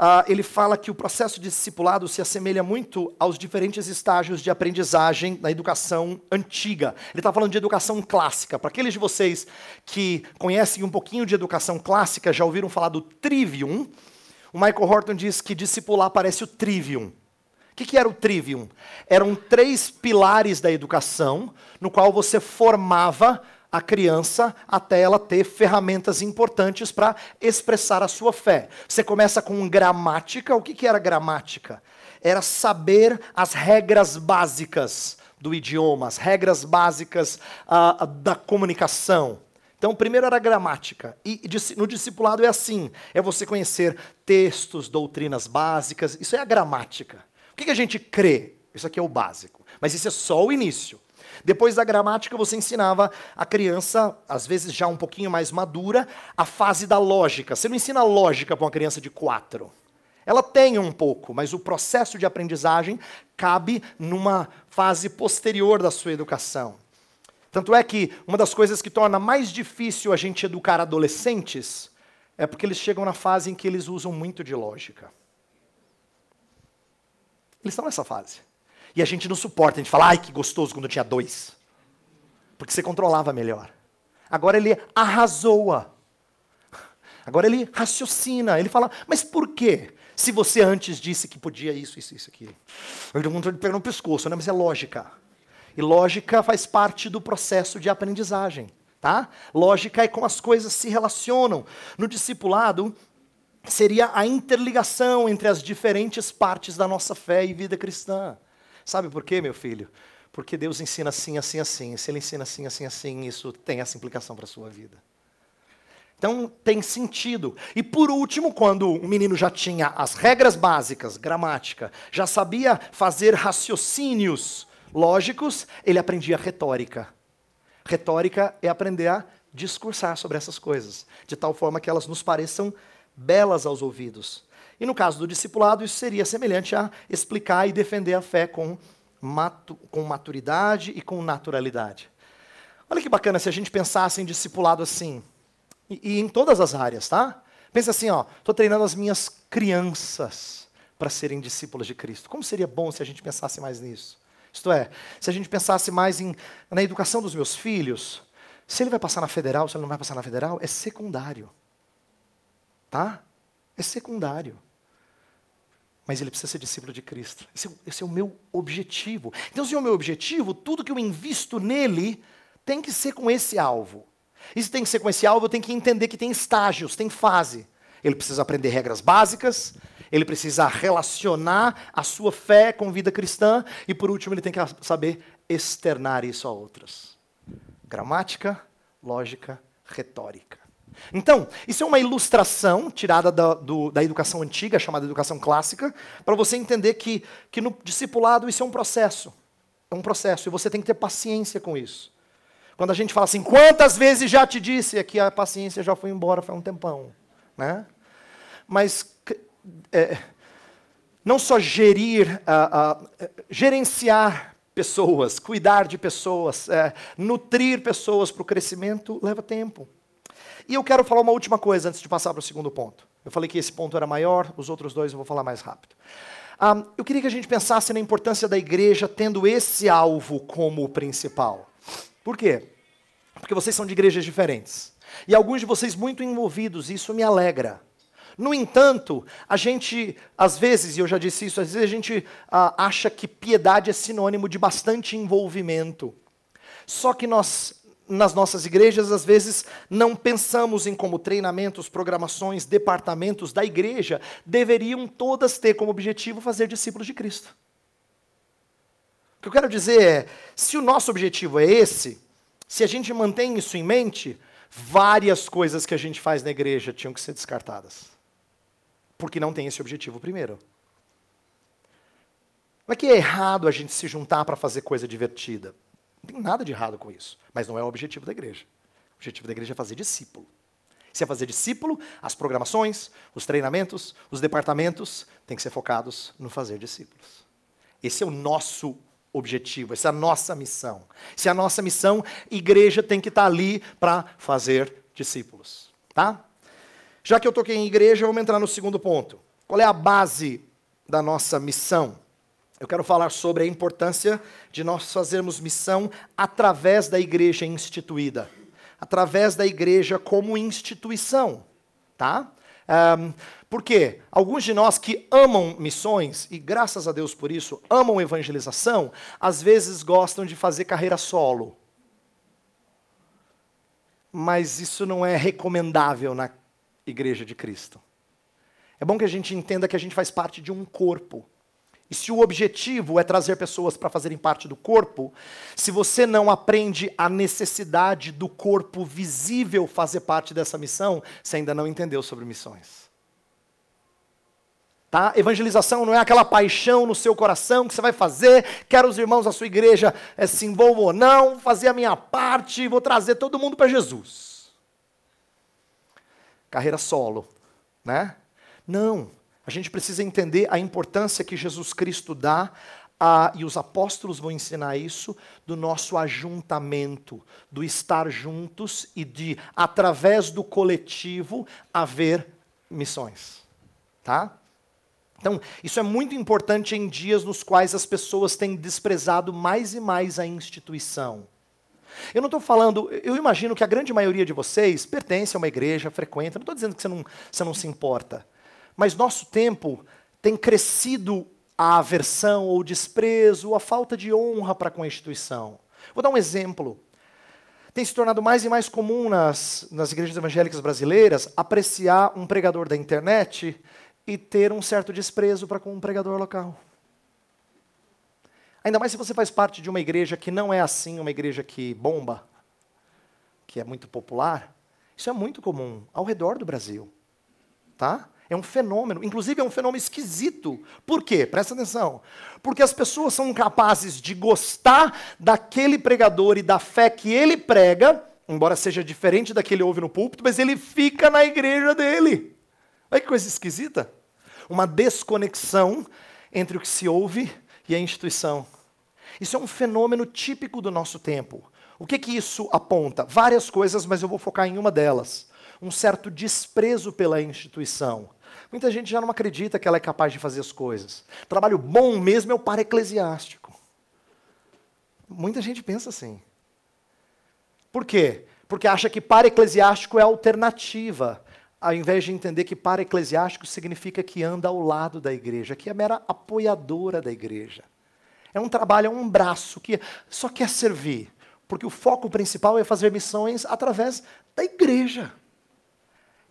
Uh, ele fala que o processo de discipulado se assemelha muito aos diferentes estágios de aprendizagem na educação antiga. Ele está falando de educação clássica. Para aqueles de vocês que conhecem um pouquinho de educação clássica, já ouviram falar do trivium, o Michael Horton diz que discipular parece o trivium. O que era o trivium? Eram três pilares da educação, no qual você formava a criança até ela ter ferramentas importantes para expressar a sua fé. Você começa com gramática. O que, que era gramática? Era saber as regras básicas do idioma, as regras básicas uh, da comunicação. Então, primeiro era gramática. E no discipulado é assim: é você conhecer textos, doutrinas básicas. Isso é a gramática. O que, que a gente crê? Isso aqui é o básico. Mas isso é só o início. Depois da gramática, você ensinava a criança, às vezes já um pouquinho mais madura, a fase da lógica. Você não ensina lógica para uma criança de quatro. Ela tem um pouco, mas o processo de aprendizagem cabe numa fase posterior da sua educação. Tanto é que uma das coisas que torna mais difícil a gente educar adolescentes é porque eles chegam na fase em que eles usam muito de lógica. Eles estão nessa fase. E a gente não suporta, a gente fala, ai que gostoso quando tinha dois. Porque você controlava melhor. Agora ele arrasou-a. Agora ele raciocina, ele fala, mas por quê? Se você antes disse que podia isso, isso, isso aqui. Eu tenho vontade de pegar no pescoço, né? mas é lógica. E lógica faz parte do processo de aprendizagem. Tá? Lógica é como as coisas se relacionam. No discipulado, seria a interligação entre as diferentes partes da nossa fé e vida cristã. Sabe por quê, meu filho? Porque Deus ensina assim, assim, assim. Se Ele ensina assim, assim, assim, isso tem essa implicação para a sua vida. Então tem sentido. E por último, quando o menino já tinha as regras básicas, gramática, já sabia fazer raciocínios lógicos, ele aprendia retórica. Retórica é aprender a discursar sobre essas coisas, de tal forma que elas nos pareçam belas aos ouvidos. E no caso do discipulado, isso seria semelhante a explicar e defender a fé com, matu com maturidade e com naturalidade. Olha que bacana se a gente pensasse em discipulado assim, e, e em todas as áreas, tá? Pensa assim, ó, estou treinando as minhas crianças para serem discípulos de Cristo. Como seria bom se a gente pensasse mais nisso? Isto é, se a gente pensasse mais em, na educação dos meus filhos, se ele vai passar na federal, se ele não vai passar na federal, é secundário. Tá? É secundário. Mas ele precisa ser discípulo de Cristo. Esse é, esse é o meu objetivo. Então, se é o meu objetivo, tudo que eu invisto nele tem que ser com esse alvo. E se tem que ser com esse alvo, eu tenho que entender que tem estágios, tem fase. Ele precisa aprender regras básicas, ele precisa relacionar a sua fé com vida cristã e, por último, ele tem que saber externar isso a outros. Gramática, lógica, retórica. Então, isso é uma ilustração tirada da, do, da educação antiga, chamada educação clássica, para você entender que, que no discipulado isso é um processo. É um processo, e você tem que ter paciência com isso. Quando a gente fala assim, quantas vezes já te disse, aqui a paciência já foi embora faz um tempão. Né? Mas é, não só gerir, uh, uh, gerenciar pessoas, cuidar de pessoas, uh, nutrir pessoas para o crescimento leva tempo. E eu quero falar uma última coisa antes de passar para o segundo ponto. Eu falei que esse ponto era maior, os outros dois eu vou falar mais rápido. Um, eu queria que a gente pensasse na importância da igreja tendo esse alvo como principal. Por quê? Porque vocês são de igrejas diferentes. E alguns de vocês muito envolvidos, e isso me alegra. No entanto, a gente, às vezes, e eu já disse isso, às vezes a gente ah, acha que piedade é sinônimo de bastante envolvimento. Só que nós, nas nossas igrejas, às vezes, não pensamos em como treinamentos, programações, departamentos da igreja deveriam todas ter como objetivo fazer discípulos de Cristo. O que eu quero dizer é: se o nosso objetivo é esse, se a gente mantém isso em mente, várias coisas que a gente faz na igreja tinham que ser descartadas porque não tem esse objetivo primeiro. Não é que é errado a gente se juntar para fazer coisa divertida. Não tem nada de errado com isso. Mas não é o objetivo da igreja. O objetivo da igreja é fazer discípulo. Se é fazer discípulo, as programações, os treinamentos, os departamentos têm que ser focados no fazer discípulos. Esse é o nosso objetivo, essa é a nossa missão. Se é a nossa missão, igreja tem que estar ali para fazer discípulos. Tá? Já que eu toquei em igreja, vamos entrar no segundo ponto. Qual é a base da nossa missão? Eu quero falar sobre a importância de nós fazermos missão através da igreja instituída, através da igreja como instituição, tá? Um, por quê? Alguns de nós que amam missões, e graças a Deus por isso, amam evangelização, às vezes gostam de fazer carreira solo. mas isso não é recomendável na igreja de Cristo. É bom que a gente entenda que a gente faz parte de um corpo. E se o objetivo é trazer pessoas para fazerem parte do corpo, se você não aprende a necessidade do corpo visível fazer parte dessa missão, você ainda não entendeu sobre missões. Tá? Evangelização não é aquela paixão no seu coração que você vai fazer, quero os irmãos da sua igreja é, se envolvam ou não, fazer a minha parte, vou trazer todo mundo para Jesus. Carreira solo, né? Não. A gente precisa entender a importância que Jesus Cristo dá a, e os apóstolos vão ensinar isso, do nosso ajuntamento, do estar juntos e de, através do coletivo, haver missões. Tá? Então, isso é muito importante em dias nos quais as pessoas têm desprezado mais e mais a instituição. Eu não estou falando, eu imagino que a grande maioria de vocês pertence a uma igreja, frequenta, não estou dizendo que você não, você não se importa. Mas nosso tempo tem crescido a aversão ou desprezo, a falta de honra para com a instituição. Vou dar um exemplo. Tem se tornado mais e mais comum nas, nas igrejas evangélicas brasileiras apreciar um pregador da internet e ter um certo desprezo para com um pregador local. Ainda mais se você faz parte de uma igreja que não é assim, uma igreja que bomba, que é muito popular. Isso é muito comum ao redor do Brasil. Tá? É um fenômeno, inclusive é um fenômeno esquisito. Por quê? Presta atenção. Porque as pessoas são capazes de gostar daquele pregador e da fé que ele prega, embora seja diferente da que ele ouve no púlpito, mas ele fica na igreja dele. Olha que coisa esquisita uma desconexão entre o que se ouve e a instituição. Isso é um fenômeno típico do nosso tempo. O que, que isso aponta? Várias coisas, mas eu vou focar em uma delas. Um certo desprezo pela instituição. Muita gente já não acredita que ela é capaz de fazer as coisas. Trabalho bom mesmo é o para eclesiástico. Muita gente pensa assim. Por quê? Porque acha que para eclesiástico é alternativa ao invés de entender que para eclesiástico significa que anda ao lado da igreja, que é mera apoiadora da igreja. É um trabalho, é um braço que só quer servir, porque o foco principal é fazer missões através da igreja.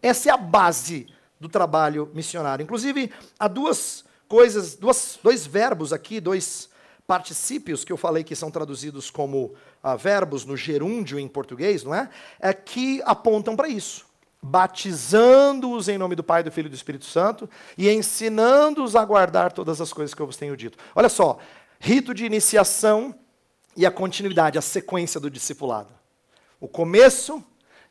Essa é a base do trabalho missionário. Inclusive, há duas coisas, duas, dois verbos aqui, dois particípios que eu falei que são traduzidos como uh, verbos no gerúndio em português, não é? é que apontam para isso batizando-os em nome do Pai, do Filho e do Espírito Santo e ensinando-os a guardar todas as coisas que eu vos tenho dito. Olha só, rito de iniciação e a continuidade, a sequência do discipulado. O começo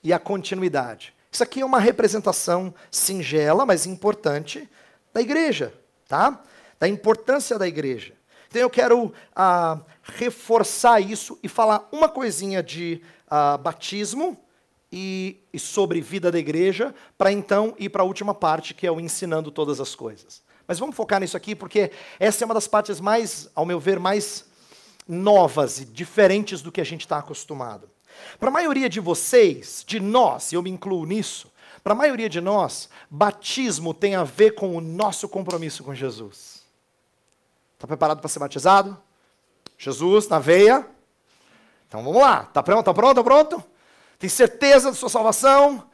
e a continuidade. Isso aqui é uma representação singela, mas importante da igreja, tá? Da importância da igreja. Então eu quero ah, reforçar isso e falar uma coisinha de ah, batismo e, e sobre vida da igreja, para então ir para a última parte, que é o ensinando todas as coisas. Mas vamos focar nisso aqui, porque essa é uma das partes mais, ao meu ver, mais novas e diferentes do que a gente está acostumado. Para a maioria de vocês, de nós, e eu me incluo nisso, para a maioria de nós, batismo tem a ver com o nosso compromisso com Jesus. Está preparado para ser batizado? Jesus na veia? Então vamos lá. Está pronto? Está pronto? Está pronto? tem certeza da sua salvação.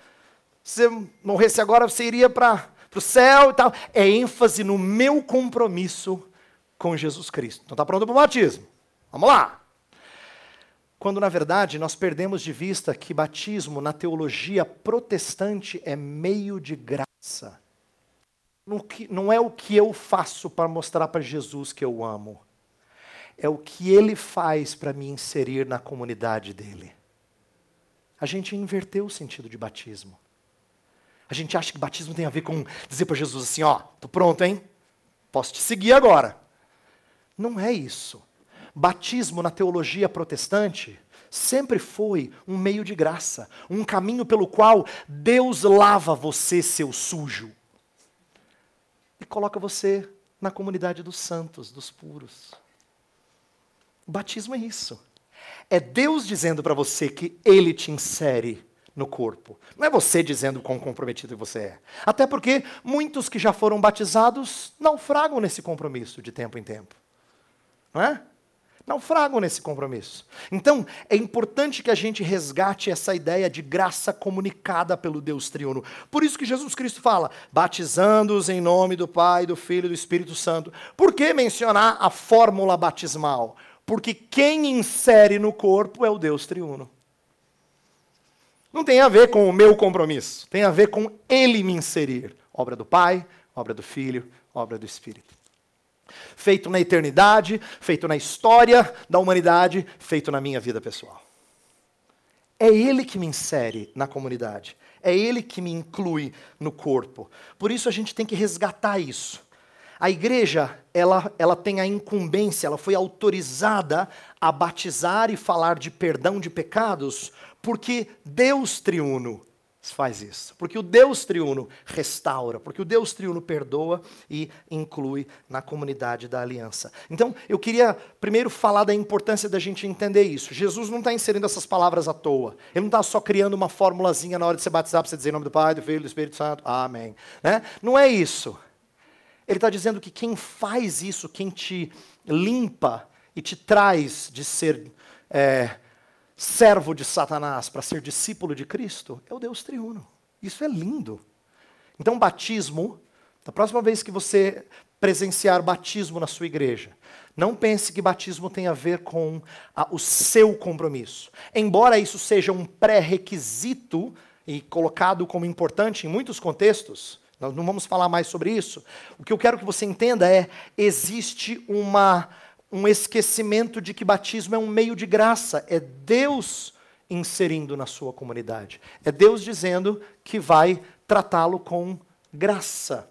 Se morresse agora, você iria para o céu e tal. É ênfase no meu compromisso com Jesus Cristo. Então está pronto para o batismo? Vamos lá. Quando na verdade nós perdemos de vista que batismo na teologia protestante é meio de graça. Não é o que eu faço para mostrar para Jesus que eu amo, é o que ele faz para me inserir na comunidade dele a gente inverteu o sentido de batismo. A gente acha que batismo tem a ver com dizer para Jesus assim: ó, tô pronto, hein? Posso te seguir agora. Não é isso. Batismo na teologia protestante sempre foi um meio de graça, um caminho pelo qual Deus lava você, seu sujo, e coloca você na comunidade dos santos, dos puros. O batismo é isso. É Deus dizendo para você que Ele te insere no corpo. Não é você dizendo quão comprometido você é. Até porque muitos que já foram batizados naufragam nesse compromisso de tempo em tempo. Não é? Naufragam nesse compromisso. Então, é importante que a gente resgate essa ideia de graça comunicada pelo Deus triuno. Por isso que Jesus Cristo fala, batizando-os em nome do Pai, do Filho e do Espírito Santo. Por que mencionar a fórmula batismal? Porque quem insere no corpo é o Deus triuno. Não tem a ver com o meu compromisso, tem a ver com ele me inserir. Obra do Pai, obra do Filho, obra do Espírito feito na eternidade, feito na história da humanidade, feito na minha vida pessoal. É Ele que me insere na comunidade, é Ele que me inclui no corpo. Por isso a gente tem que resgatar isso. A igreja, ela, ela tem a incumbência, ela foi autorizada a batizar e falar de perdão de pecados, porque Deus triuno faz isso. Porque o Deus triuno restaura, porque o Deus triuno perdoa e inclui na comunidade da aliança. Então, eu queria primeiro falar da importância da gente entender isso. Jesus não está inserindo essas palavras à toa. Ele não está só criando uma formulazinha na hora de você batizar para você dizer em nome do Pai, do Filho do Espírito Santo. Amém. Né? Não é isso. Ele está dizendo que quem faz isso, quem te limpa e te traz de ser. É, servo de Satanás para ser discípulo de Cristo é o Deus triuno. Isso é lindo. Então, batismo, da próxima vez que você presenciar batismo na sua igreja, não pense que batismo tem a ver com a, o seu compromisso. Embora isso seja um pré-requisito e colocado como importante em muitos contextos, nós não vamos falar mais sobre isso. O que eu quero que você entenda é: existe uma um esquecimento de que batismo é um meio de graça, é Deus inserindo na sua comunidade. É Deus dizendo que vai tratá-lo com graça.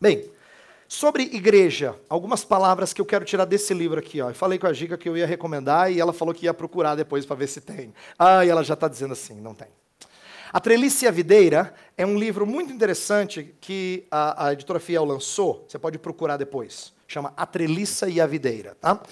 Bem, sobre igreja, algumas palavras que eu quero tirar desse livro aqui. Ó. Eu falei com a Giga que eu ia recomendar e ela falou que ia procurar depois para ver se tem. Ah, e ela já está dizendo assim, não tem. A Trelice e a Videira é um livro muito interessante que a, a editora Fiel lançou. Você pode procurar depois chama A Treliça e a Videira, tá?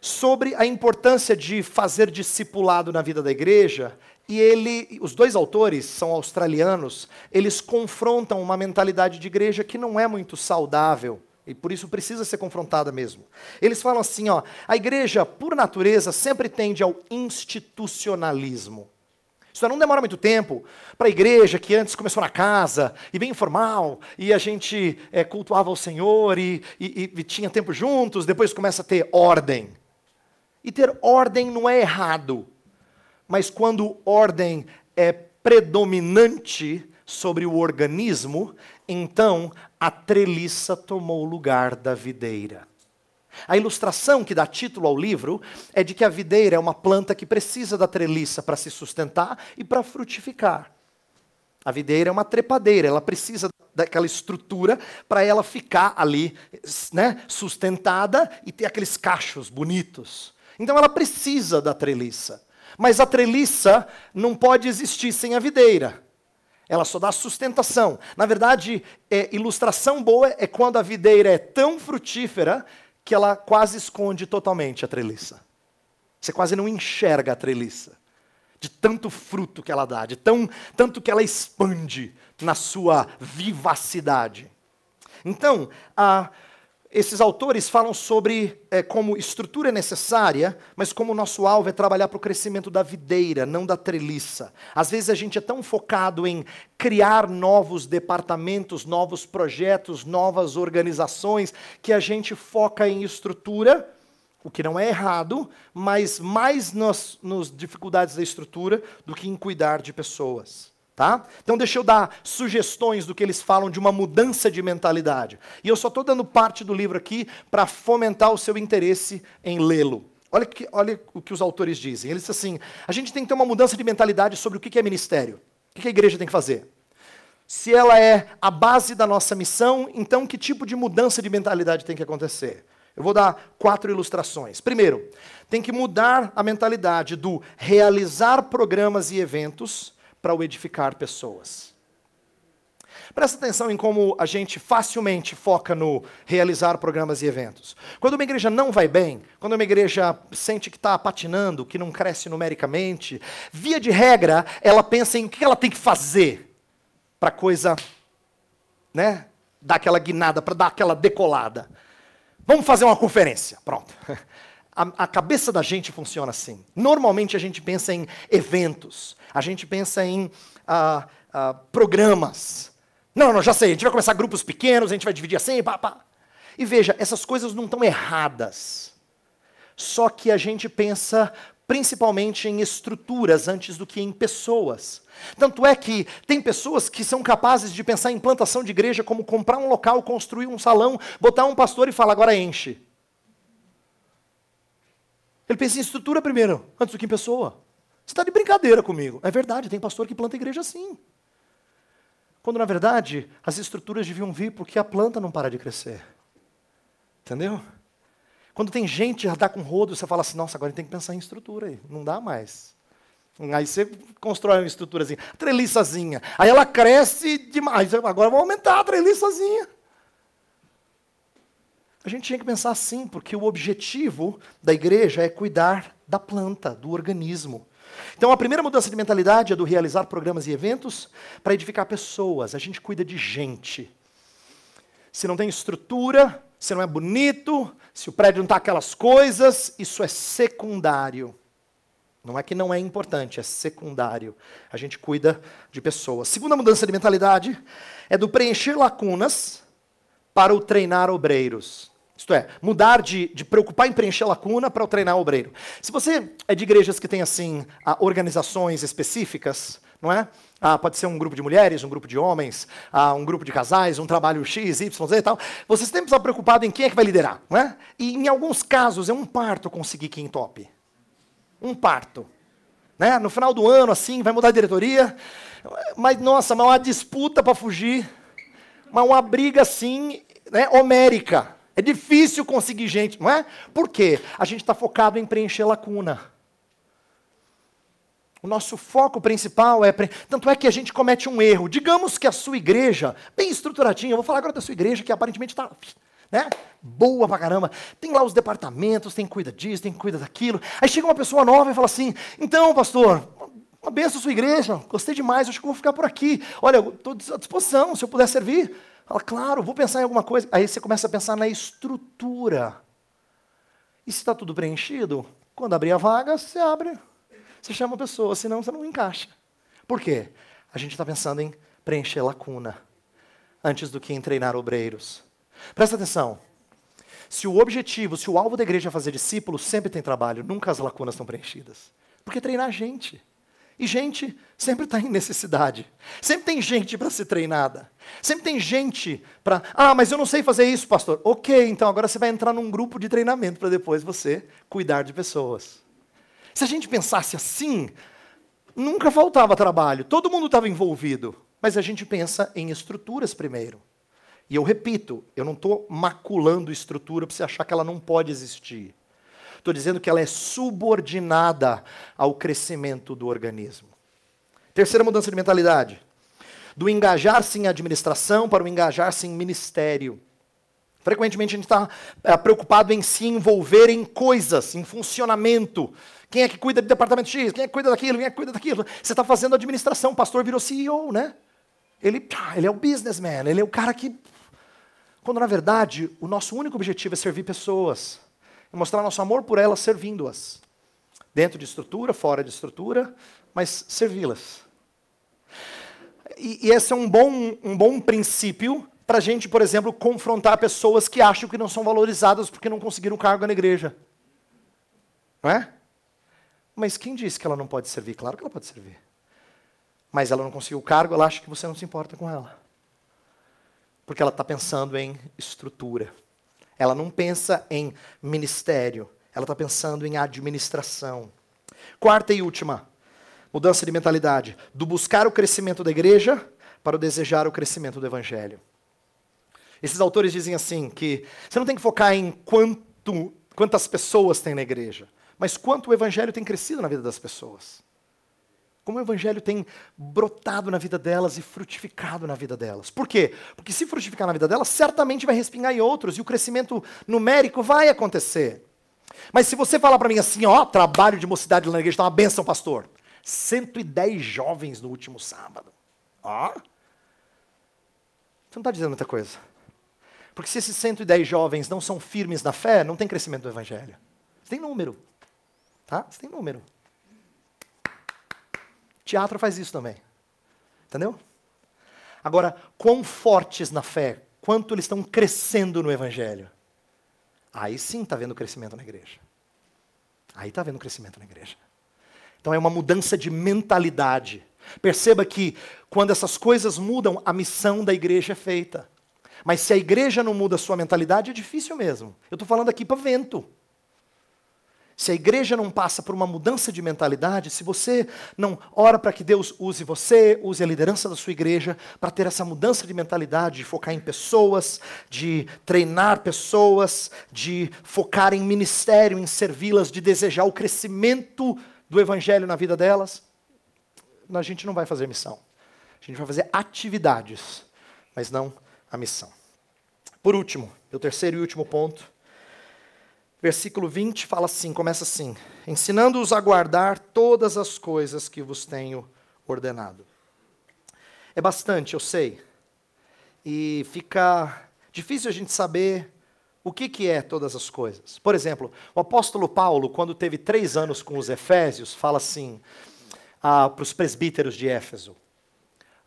Sobre a importância de fazer discipulado na vida da igreja, e ele, os dois autores são australianos, eles confrontam uma mentalidade de igreja que não é muito saudável. E por isso precisa ser confrontada mesmo. Eles falam assim, ó, a igreja, por natureza, sempre tende ao institucionalismo. Isso não demora muito tempo para a igreja que antes começou na casa, e bem informal, e a gente é, cultuava o Senhor e, e, e tinha tempo juntos, depois começa a ter ordem. E ter ordem não é errado, mas quando ordem é predominante sobre o organismo, então a treliça tomou o lugar da videira. A ilustração que dá título ao livro é de que a videira é uma planta que precisa da treliça para se sustentar e para frutificar. A videira é uma trepadeira, ela precisa daquela estrutura para ela ficar ali né, sustentada e ter aqueles cachos bonitos. Então ela precisa da treliça. Mas a treliça não pode existir sem a videira. Ela só dá sustentação. Na verdade, é, ilustração boa é quando a videira é tão frutífera que ela quase esconde totalmente a treliça. Você quase não enxerga a treliça. De tanto fruto que ela dá, de tão, tanto que ela expande na sua vivacidade. Então, a esses autores falam sobre é, como estrutura é necessária, mas como o nosso alvo é trabalhar para o crescimento da videira, não da treliça. Às vezes a gente é tão focado em criar novos departamentos, novos projetos, novas organizações, que a gente foca em estrutura, o que não é errado, mas mais nas, nas dificuldades da estrutura do que em cuidar de pessoas. Tá? Então deixa eu dar sugestões do que eles falam de uma mudança de mentalidade. E eu só estou dando parte do livro aqui para fomentar o seu interesse em lê-lo. Olha, que, olha o que os autores dizem. Eles dizem assim: a gente tem que ter uma mudança de mentalidade sobre o que é ministério. O que a igreja tem que fazer? Se ela é a base da nossa missão, então que tipo de mudança de mentalidade tem que acontecer? Eu vou dar quatro ilustrações. Primeiro, tem que mudar a mentalidade do realizar programas e eventos para o edificar pessoas. Presta atenção em como a gente facilmente foca no realizar programas e eventos. Quando uma igreja não vai bem, quando uma igreja sente que está patinando, que não cresce numericamente, via de regra, ela pensa em o que ela tem que fazer para a coisa, né, dar aquela guinada, para dar aquela decolada. Vamos fazer uma conferência. Pronto. a, a, cabeça da gente funciona assim. Normalmente a gente pensa em eventos, a gente pensa em ah, ah, programas. Não, não, já sei, a gente vai começar grupos pequenos, a gente vai dividir assim, pá, pá. E veja, essas coisas não estão erradas. Só que a gente pensa principalmente em estruturas antes do que em pessoas. Tanto é que tem pessoas que são capazes de pensar em plantação de igreja como comprar um local, construir um salão, botar um pastor e falar, agora enche. Ele pensa em estrutura primeiro, antes do que em pessoa. Você está de brincadeira comigo. É verdade, tem pastor que planta igreja assim. Quando, na verdade, as estruturas deviam vir porque a planta não para de crescer. Entendeu? Quando tem gente a dar com rodo, você fala assim, nossa, agora tem que pensar em estrutura aí. Não dá mais. Aí você constrói uma estruturazinha, treliçazinha. Aí ela cresce demais. Agora vou aumentar a treliçazinha. A gente tinha que pensar assim, porque o objetivo da igreja é cuidar da planta, do organismo. Então, a primeira mudança de mentalidade é do realizar programas e eventos para edificar pessoas. A gente cuida de gente. Se não tem estrutura, se não é bonito, se o prédio não está aquelas coisas, isso é secundário. Não é que não é importante, é secundário. A gente cuida de pessoas. Segunda mudança de mentalidade é do preencher lacunas para o treinar obreiros. Isto é, mudar de, de preocupar em preencher lacuna para o treinar obreiro. Se você é de igrejas que têm assim organizações específicas, não é? Ah, pode ser um grupo de mulheres, um grupo de homens, ah, um grupo de casais, um trabalho X, Y, Z e tal. Você sempre está preocupado em quem é que vai liderar, não é? E em alguns casos é um parto conseguir quem top. Um parto. Né? No final do ano, assim, vai mudar a diretoria. Mas, nossa, mas uma disputa para fugir. Mas uma briga, assim, né, homérica. É difícil conseguir gente, não é? Por quê? A gente está focado em preencher lacuna. O nosso foco principal é. Pre... Tanto é que a gente comete um erro. Digamos que a sua igreja, bem estruturadinha, eu vou falar agora da sua igreja, que aparentemente está. Né? Boa pra caramba. Tem lá os departamentos, tem cuida disso, tem cuida daquilo. Aí chega uma pessoa nova e fala assim: então, pastor, uma benção sua igreja, gostei demais, acho que vou ficar por aqui. Olha, estou à disposição, se eu puder servir. Fala, claro, vou pensar em alguma coisa. Aí você começa a pensar na estrutura. E se está tudo preenchido, quando abrir a vaga, você abre. Você chama a pessoa, senão você não encaixa. Por quê? A gente está pensando em preencher lacuna antes do que em treinar obreiros. Presta atenção. Se o objetivo, se o alvo da igreja é fazer discípulos, sempre tem trabalho, nunca as lacunas estão preenchidas. Porque treinar gente. E gente sempre está em necessidade. Sempre tem gente para ser treinada. Sempre tem gente para. Ah, mas eu não sei fazer isso, pastor. Ok, então agora você vai entrar num grupo de treinamento para depois você cuidar de pessoas. Se a gente pensasse assim, nunca faltava trabalho, todo mundo estava envolvido. Mas a gente pensa em estruturas primeiro. E eu repito, eu não estou maculando estrutura para você achar que ela não pode existir. Estou dizendo que ela é subordinada ao crescimento do organismo. Terceira mudança de mentalidade. Do engajar-se em administração para o engajar-se em ministério. Frequentemente a gente está é, preocupado em se envolver em coisas, em funcionamento. Quem é que cuida do departamento X? Quem é que cuida daquilo? Quem é que cuida daquilo? Você está fazendo administração, o pastor virou CEO, né? Ele, ele é o businessman, ele é o cara que. Quando na verdade o nosso único objetivo é servir pessoas e mostrar nosso amor por elas servindo-as. Dentro de estrutura, fora de estrutura, mas servi-las. E, e, esse é um bom, um bom princípio para a gente, por exemplo, confrontar pessoas que acham que não são valorizadas porque não conseguiram cargo na igreja. Não é? Mas quem disse que ela não pode servir? Claro que ela pode servir. Mas ela não conseguiu o cargo, ela acha que você não se importa com ela. Porque ela está pensando em estrutura. Ela não pensa em ministério, ela está pensando em administração. Quarta e última, mudança de mentalidade: do buscar o crescimento da igreja para o desejar o crescimento do evangelho. Esses autores dizem assim que você não tem que focar em quanto, quantas pessoas tem na igreja, mas quanto o evangelho tem crescido na vida das pessoas. Como o evangelho tem brotado na vida delas e frutificado na vida delas. Por quê? Porque se frutificar na vida delas, certamente vai respingar em outros e o crescimento numérico vai acontecer. Mas se você falar para mim assim, ó, trabalho de mocidade na igreja está uma benção, pastor. 110 jovens no último sábado. Ó. Você não está dizendo muita coisa. Porque se esses 110 jovens não são firmes na fé, não tem crescimento do evangelho. Você tem número. Tá? Você tem número. Teatro faz isso também. Entendeu? Agora, quão fortes na fé, quanto eles estão crescendo no Evangelho. Aí sim está vendo crescimento na igreja. Aí está vendo crescimento na igreja. Então é uma mudança de mentalidade. Perceba que quando essas coisas mudam, a missão da igreja é feita. Mas se a igreja não muda a sua mentalidade, é difícil mesmo. Eu estou falando aqui para vento. Se a igreja não passa por uma mudança de mentalidade, se você não ora para que Deus use você, use a liderança da sua igreja para ter essa mudança de mentalidade, de focar em pessoas, de treinar pessoas, de focar em ministério, em servi-las, de desejar o crescimento do evangelho na vida delas, a gente não vai fazer missão. A gente vai fazer atividades, mas não a missão. Por último, o terceiro e último ponto, versículo 20 fala assim, começa assim: ensinando-os a guardar todas as coisas que vos tenho ordenado. É bastante, eu sei. E fica difícil a gente saber o que, que é todas as coisas. Por exemplo, o apóstolo Paulo, quando teve três anos com os Efésios, fala assim ah, para os presbíteros de Éfeso.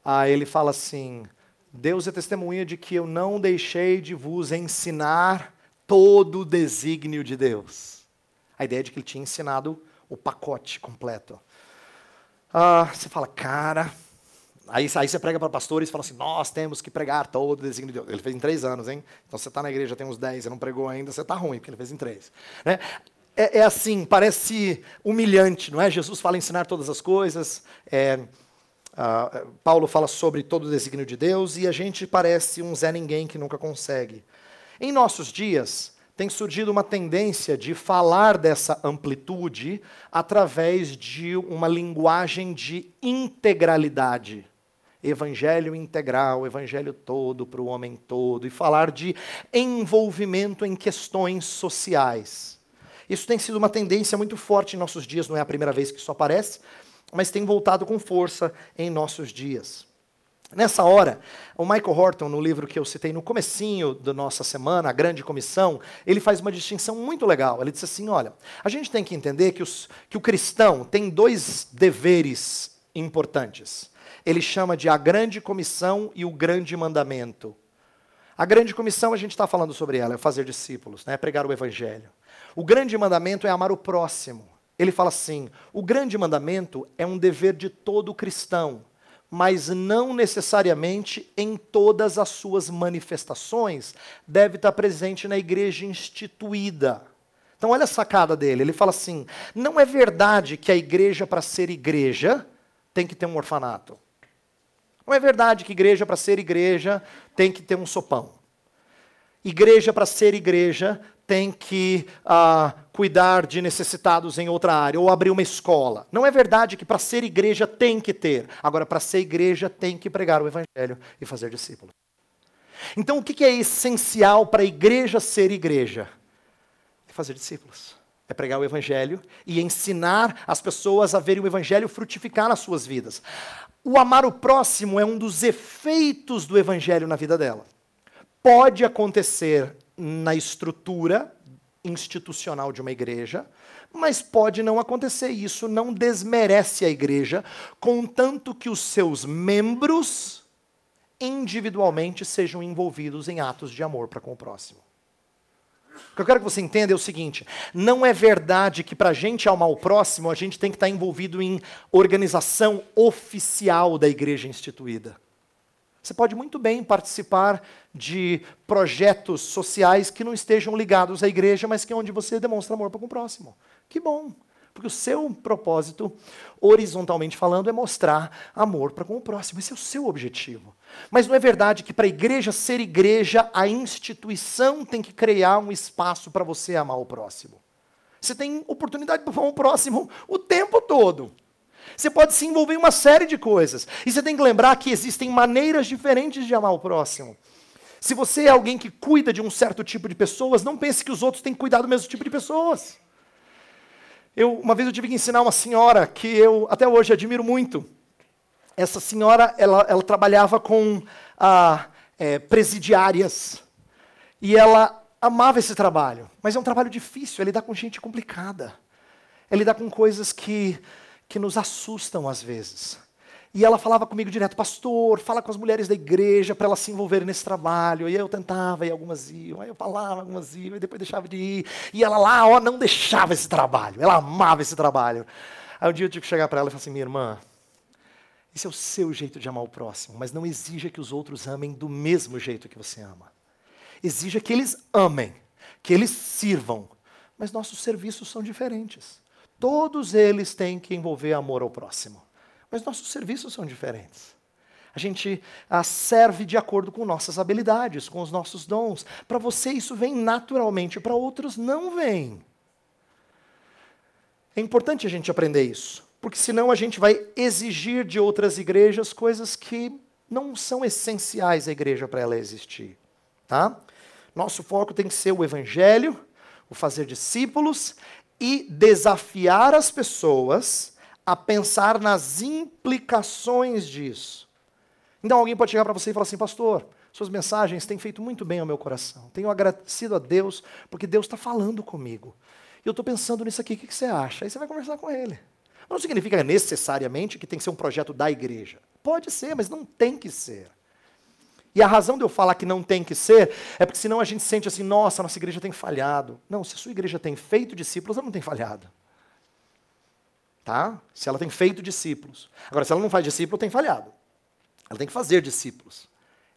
Ah, ele fala assim: Deus é testemunha de que eu não deixei de vos ensinar todo o desígnio de Deus. A ideia é de que ele tinha ensinado o pacote completo. Ah, você fala, cara. Aí, aí você prega para pastores e fala assim: nós temos que pregar todo o desígnio de Deus. Ele fez em três anos, hein? Então você está na igreja, tem uns dez, você não pregou ainda, você está ruim, porque ele fez em três. Né? É, é, assim, parece humilhante, não é? Jesus fala ensinar todas as coisas. É, Uh, Paulo fala sobre todo o desígnio de Deus e a gente parece um Zé Ninguém que nunca consegue. Em nossos dias, tem surgido uma tendência de falar dessa amplitude através de uma linguagem de integralidade. Evangelho integral, evangelho todo para o homem todo, e falar de envolvimento em questões sociais. Isso tem sido uma tendência muito forte em nossos dias, não é a primeira vez que isso aparece, mas tem voltado com força em nossos dias. Nessa hora, o Michael Horton, no livro que eu citei no comecinho da nossa semana, A Grande Comissão, ele faz uma distinção muito legal. Ele diz assim, olha, a gente tem que entender que, os, que o cristão tem dois deveres importantes. Ele chama de a Grande Comissão e o Grande Mandamento. A Grande Comissão, a gente está falando sobre ela, é fazer discípulos, né, é pregar o Evangelho. O Grande Mandamento é amar o próximo. Ele fala assim, o Grande Mandamento é um dever de todo cristão mas não necessariamente em todas as suas manifestações, deve estar presente na igreja instituída. Então, olha a sacada dele. Ele fala assim: não é verdade que a igreja, para ser igreja, tem que ter um orfanato. Não é verdade que igreja, para ser igreja, tem que ter um sopão. Igreja, para ser igreja, tem que ah, cuidar de necessitados em outra área, ou abrir uma escola. Não é verdade que para ser igreja tem que ter. Agora, para ser igreja, tem que pregar o evangelho e fazer discípulos. Então, o que é essencial para a igreja ser igreja? É fazer discípulos. É pregar o evangelho e ensinar as pessoas a verem o evangelho frutificar nas suas vidas. O amar o próximo é um dos efeitos do evangelho na vida dela. Pode acontecer na estrutura institucional de uma igreja, mas pode não acontecer. Isso não desmerece a igreja, contanto que os seus membros individualmente sejam envolvidos em atos de amor para com o próximo. O que eu quero que você entenda é o seguinte: não é verdade que para a gente amar o próximo, a gente tem que estar envolvido em organização oficial da igreja instituída. Você pode muito bem participar de projetos sociais que não estejam ligados à igreja, mas que é onde você demonstra amor para o próximo. Que bom, porque o seu propósito, horizontalmente falando, é mostrar amor para com o próximo. Esse é o seu objetivo. Mas não é verdade que para a igreja ser igreja, a instituição tem que criar um espaço para você amar o próximo. Você tem oportunidade para amar o próximo o tempo todo. Você pode se envolver em uma série de coisas. E você tem que lembrar que existem maneiras diferentes de amar o próximo. Se você é alguém que cuida de um certo tipo de pessoas, não pense que os outros têm que cuidar do mesmo tipo de pessoas. Eu, uma vez eu tive que ensinar uma senhora que eu até hoje admiro muito. Essa senhora, ela, ela trabalhava com ah, é, presidiárias. E ela amava esse trabalho, mas é um trabalho difícil, é lidar com gente complicada. É lidar com coisas que, que nos assustam às vezes. E ela falava comigo direto, pastor, fala com as mulheres da igreja para elas se envolverem nesse trabalho. E eu tentava, e algumas iam, aí eu falava, algumas iam, e depois deixava de ir. E ela lá, ó, não deixava esse trabalho, ela amava esse trabalho. Aí um dia eu tive que chegar para ela e falar assim, minha irmã, esse é o seu jeito de amar o próximo, mas não exija que os outros amem do mesmo jeito que você ama. Exija que eles amem, que eles sirvam, mas nossos serviços são diferentes. Todos eles têm que envolver amor ao próximo. Mas nossos serviços são diferentes. A gente ah, serve de acordo com nossas habilidades, com os nossos dons. Para você isso vem naturalmente, para outros não vem. É importante a gente aprender isso, porque senão a gente vai exigir de outras igrejas coisas que não são essenciais à igreja para ela existir, tá? Nosso foco tem que ser o evangelho, o fazer discípulos e desafiar as pessoas a pensar nas implicações disso. Então alguém pode chegar para você e falar assim, pastor, suas mensagens têm feito muito bem ao meu coração. Tenho agradecido a Deus porque Deus está falando comigo. E eu estou pensando nisso aqui, o que, você acha? Aí você vai conversar com ele. Não significa necessariamente que tem que ser um projeto da igreja. Pode ser, mas não tem que ser. E a razão de eu falar que não tem que ser é porque senão a gente sente assim, nossa, nossa igreja tem falhado. Não, se a sua igreja tem feito discípulos, ela não tem falhado. Tá? Se ela tem feito discípulos. Agora, se ela não faz discípulo, tem falhado. Ela tem que fazer discípulos.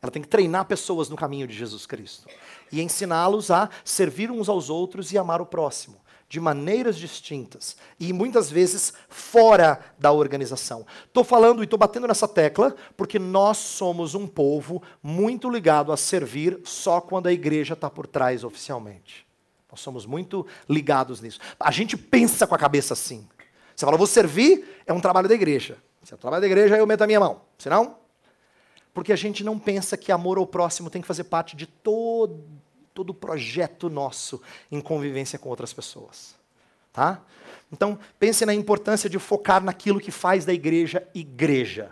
Ela tem que treinar pessoas no caminho de Jesus Cristo. E ensiná-los a servir uns aos outros e amar o próximo. De maneiras distintas. E muitas vezes fora da organização. Estou falando e estou batendo nessa tecla porque nós somos um povo muito ligado a servir só quando a igreja está por trás oficialmente. Nós somos muito ligados nisso. A gente pensa com a cabeça assim. Você fala, vou servir, é um trabalho da igreja. Se é um trabalho da igreja, eu meto a minha mão. Se não, porque a gente não pensa que amor ao próximo tem que fazer parte de todo, todo o projeto nosso em convivência com outras pessoas. Tá? Então, pense na importância de focar naquilo que faz da igreja igreja.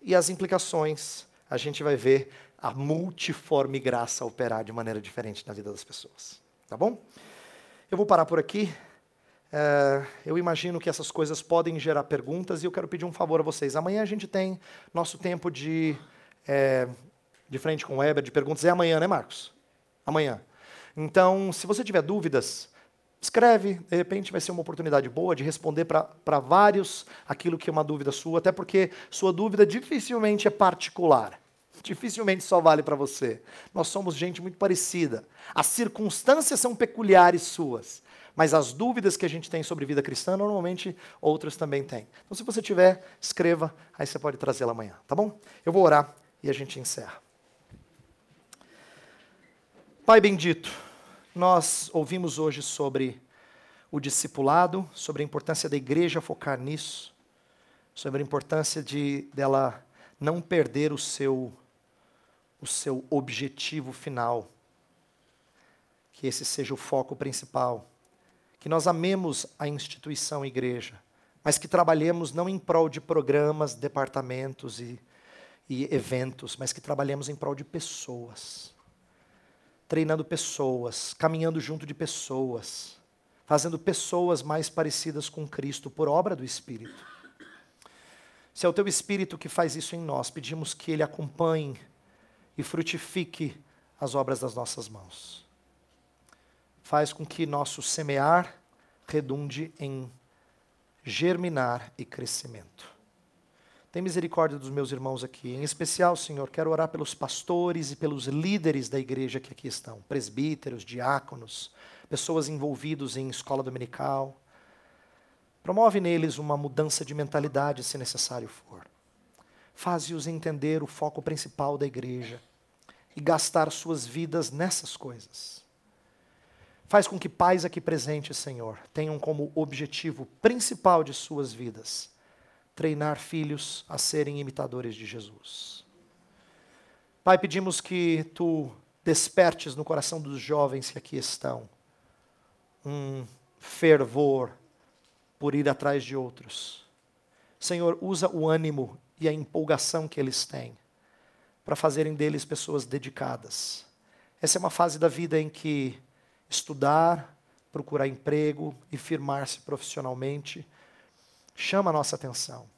E as implicações, a gente vai ver a multiforme graça operar de maneira diferente na vida das pessoas. Tá bom? Eu vou parar por aqui. É, eu imagino que essas coisas podem gerar perguntas e eu quero pedir um favor a vocês. Amanhã a gente tem nosso tempo de, é, de frente com o Weber, de perguntas. É amanhã, né, Marcos? Amanhã. Então, se você tiver dúvidas, escreve. De repente vai ser uma oportunidade boa de responder para vários aquilo que é uma dúvida sua, até porque sua dúvida dificilmente é particular. Dificilmente só vale para você. Nós somos gente muito parecida. As circunstâncias são peculiares suas. Mas as dúvidas que a gente tem sobre vida cristã, normalmente outras também têm. Então, se você tiver, escreva, aí você pode trazê-la amanhã, tá bom? Eu vou orar e a gente encerra. Pai bendito, nós ouvimos hoje sobre o discipulado, sobre a importância da igreja focar nisso, sobre a importância de dela não perder o seu o seu objetivo final. Que esse seja o foco principal que nós amemos a instituição igreja, mas que trabalhemos não em prol de programas, departamentos e, e eventos, mas que trabalhemos em prol de pessoas. Treinando pessoas, caminhando junto de pessoas, fazendo pessoas mais parecidas com Cristo por obra do Espírito. Se é o teu Espírito que faz isso em nós, pedimos que ele acompanhe e frutifique as obras das nossas mãos faz com que nosso semear redunde em germinar e crescimento. Tem misericórdia dos meus irmãos aqui. Em especial, Senhor, quero orar pelos pastores e pelos líderes da igreja que aqui estão, presbíteros, diáconos, pessoas envolvidas em escola dominical. Promove neles uma mudança de mentalidade, se necessário for. Faze-os entender o foco principal da igreja e gastar suas vidas nessas coisas. Faz com que pais aqui presentes, Senhor, tenham como objetivo principal de suas vidas treinar filhos a serem imitadores de Jesus. Pai, pedimos que tu despertes no coração dos jovens que aqui estão um fervor por ir atrás de outros. Senhor, usa o ânimo e a empolgação que eles têm para fazerem deles pessoas dedicadas Essa é uma fase da vida em que estudar, procurar emprego e firmar-se profissionalmente chama a nossa atenção.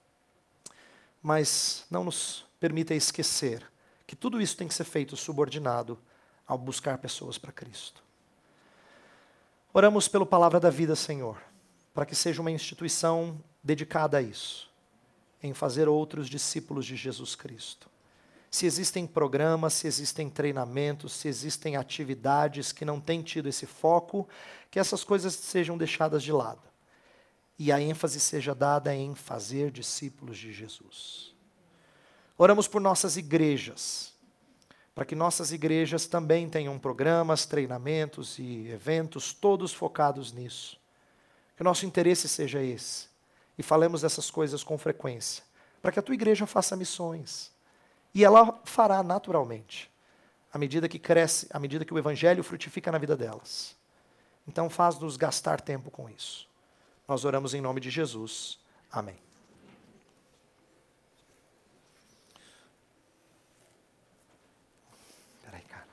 Mas não nos permita esquecer que tudo isso tem que ser feito subordinado ao buscar pessoas para Cristo. Oramos pelo Palavra da Vida, Senhor, para que seja uma instituição dedicada a isso, em fazer outros discípulos de Jesus Cristo. Se existem programas, se existem treinamentos, se existem atividades que não têm tido esse foco, que essas coisas sejam deixadas de lado. E a ênfase seja dada em fazer discípulos de Jesus. Oramos por nossas igrejas, para que nossas igrejas também tenham programas, treinamentos e eventos, todos focados nisso. Que o nosso interesse seja esse. E falemos dessas coisas com frequência, para que a tua igreja faça missões. E ela fará naturalmente, à medida que cresce, à medida que o evangelho frutifica na vida delas. Então faz-nos gastar tempo com isso. Nós oramos em nome de Jesus. Amém. Ah, legal.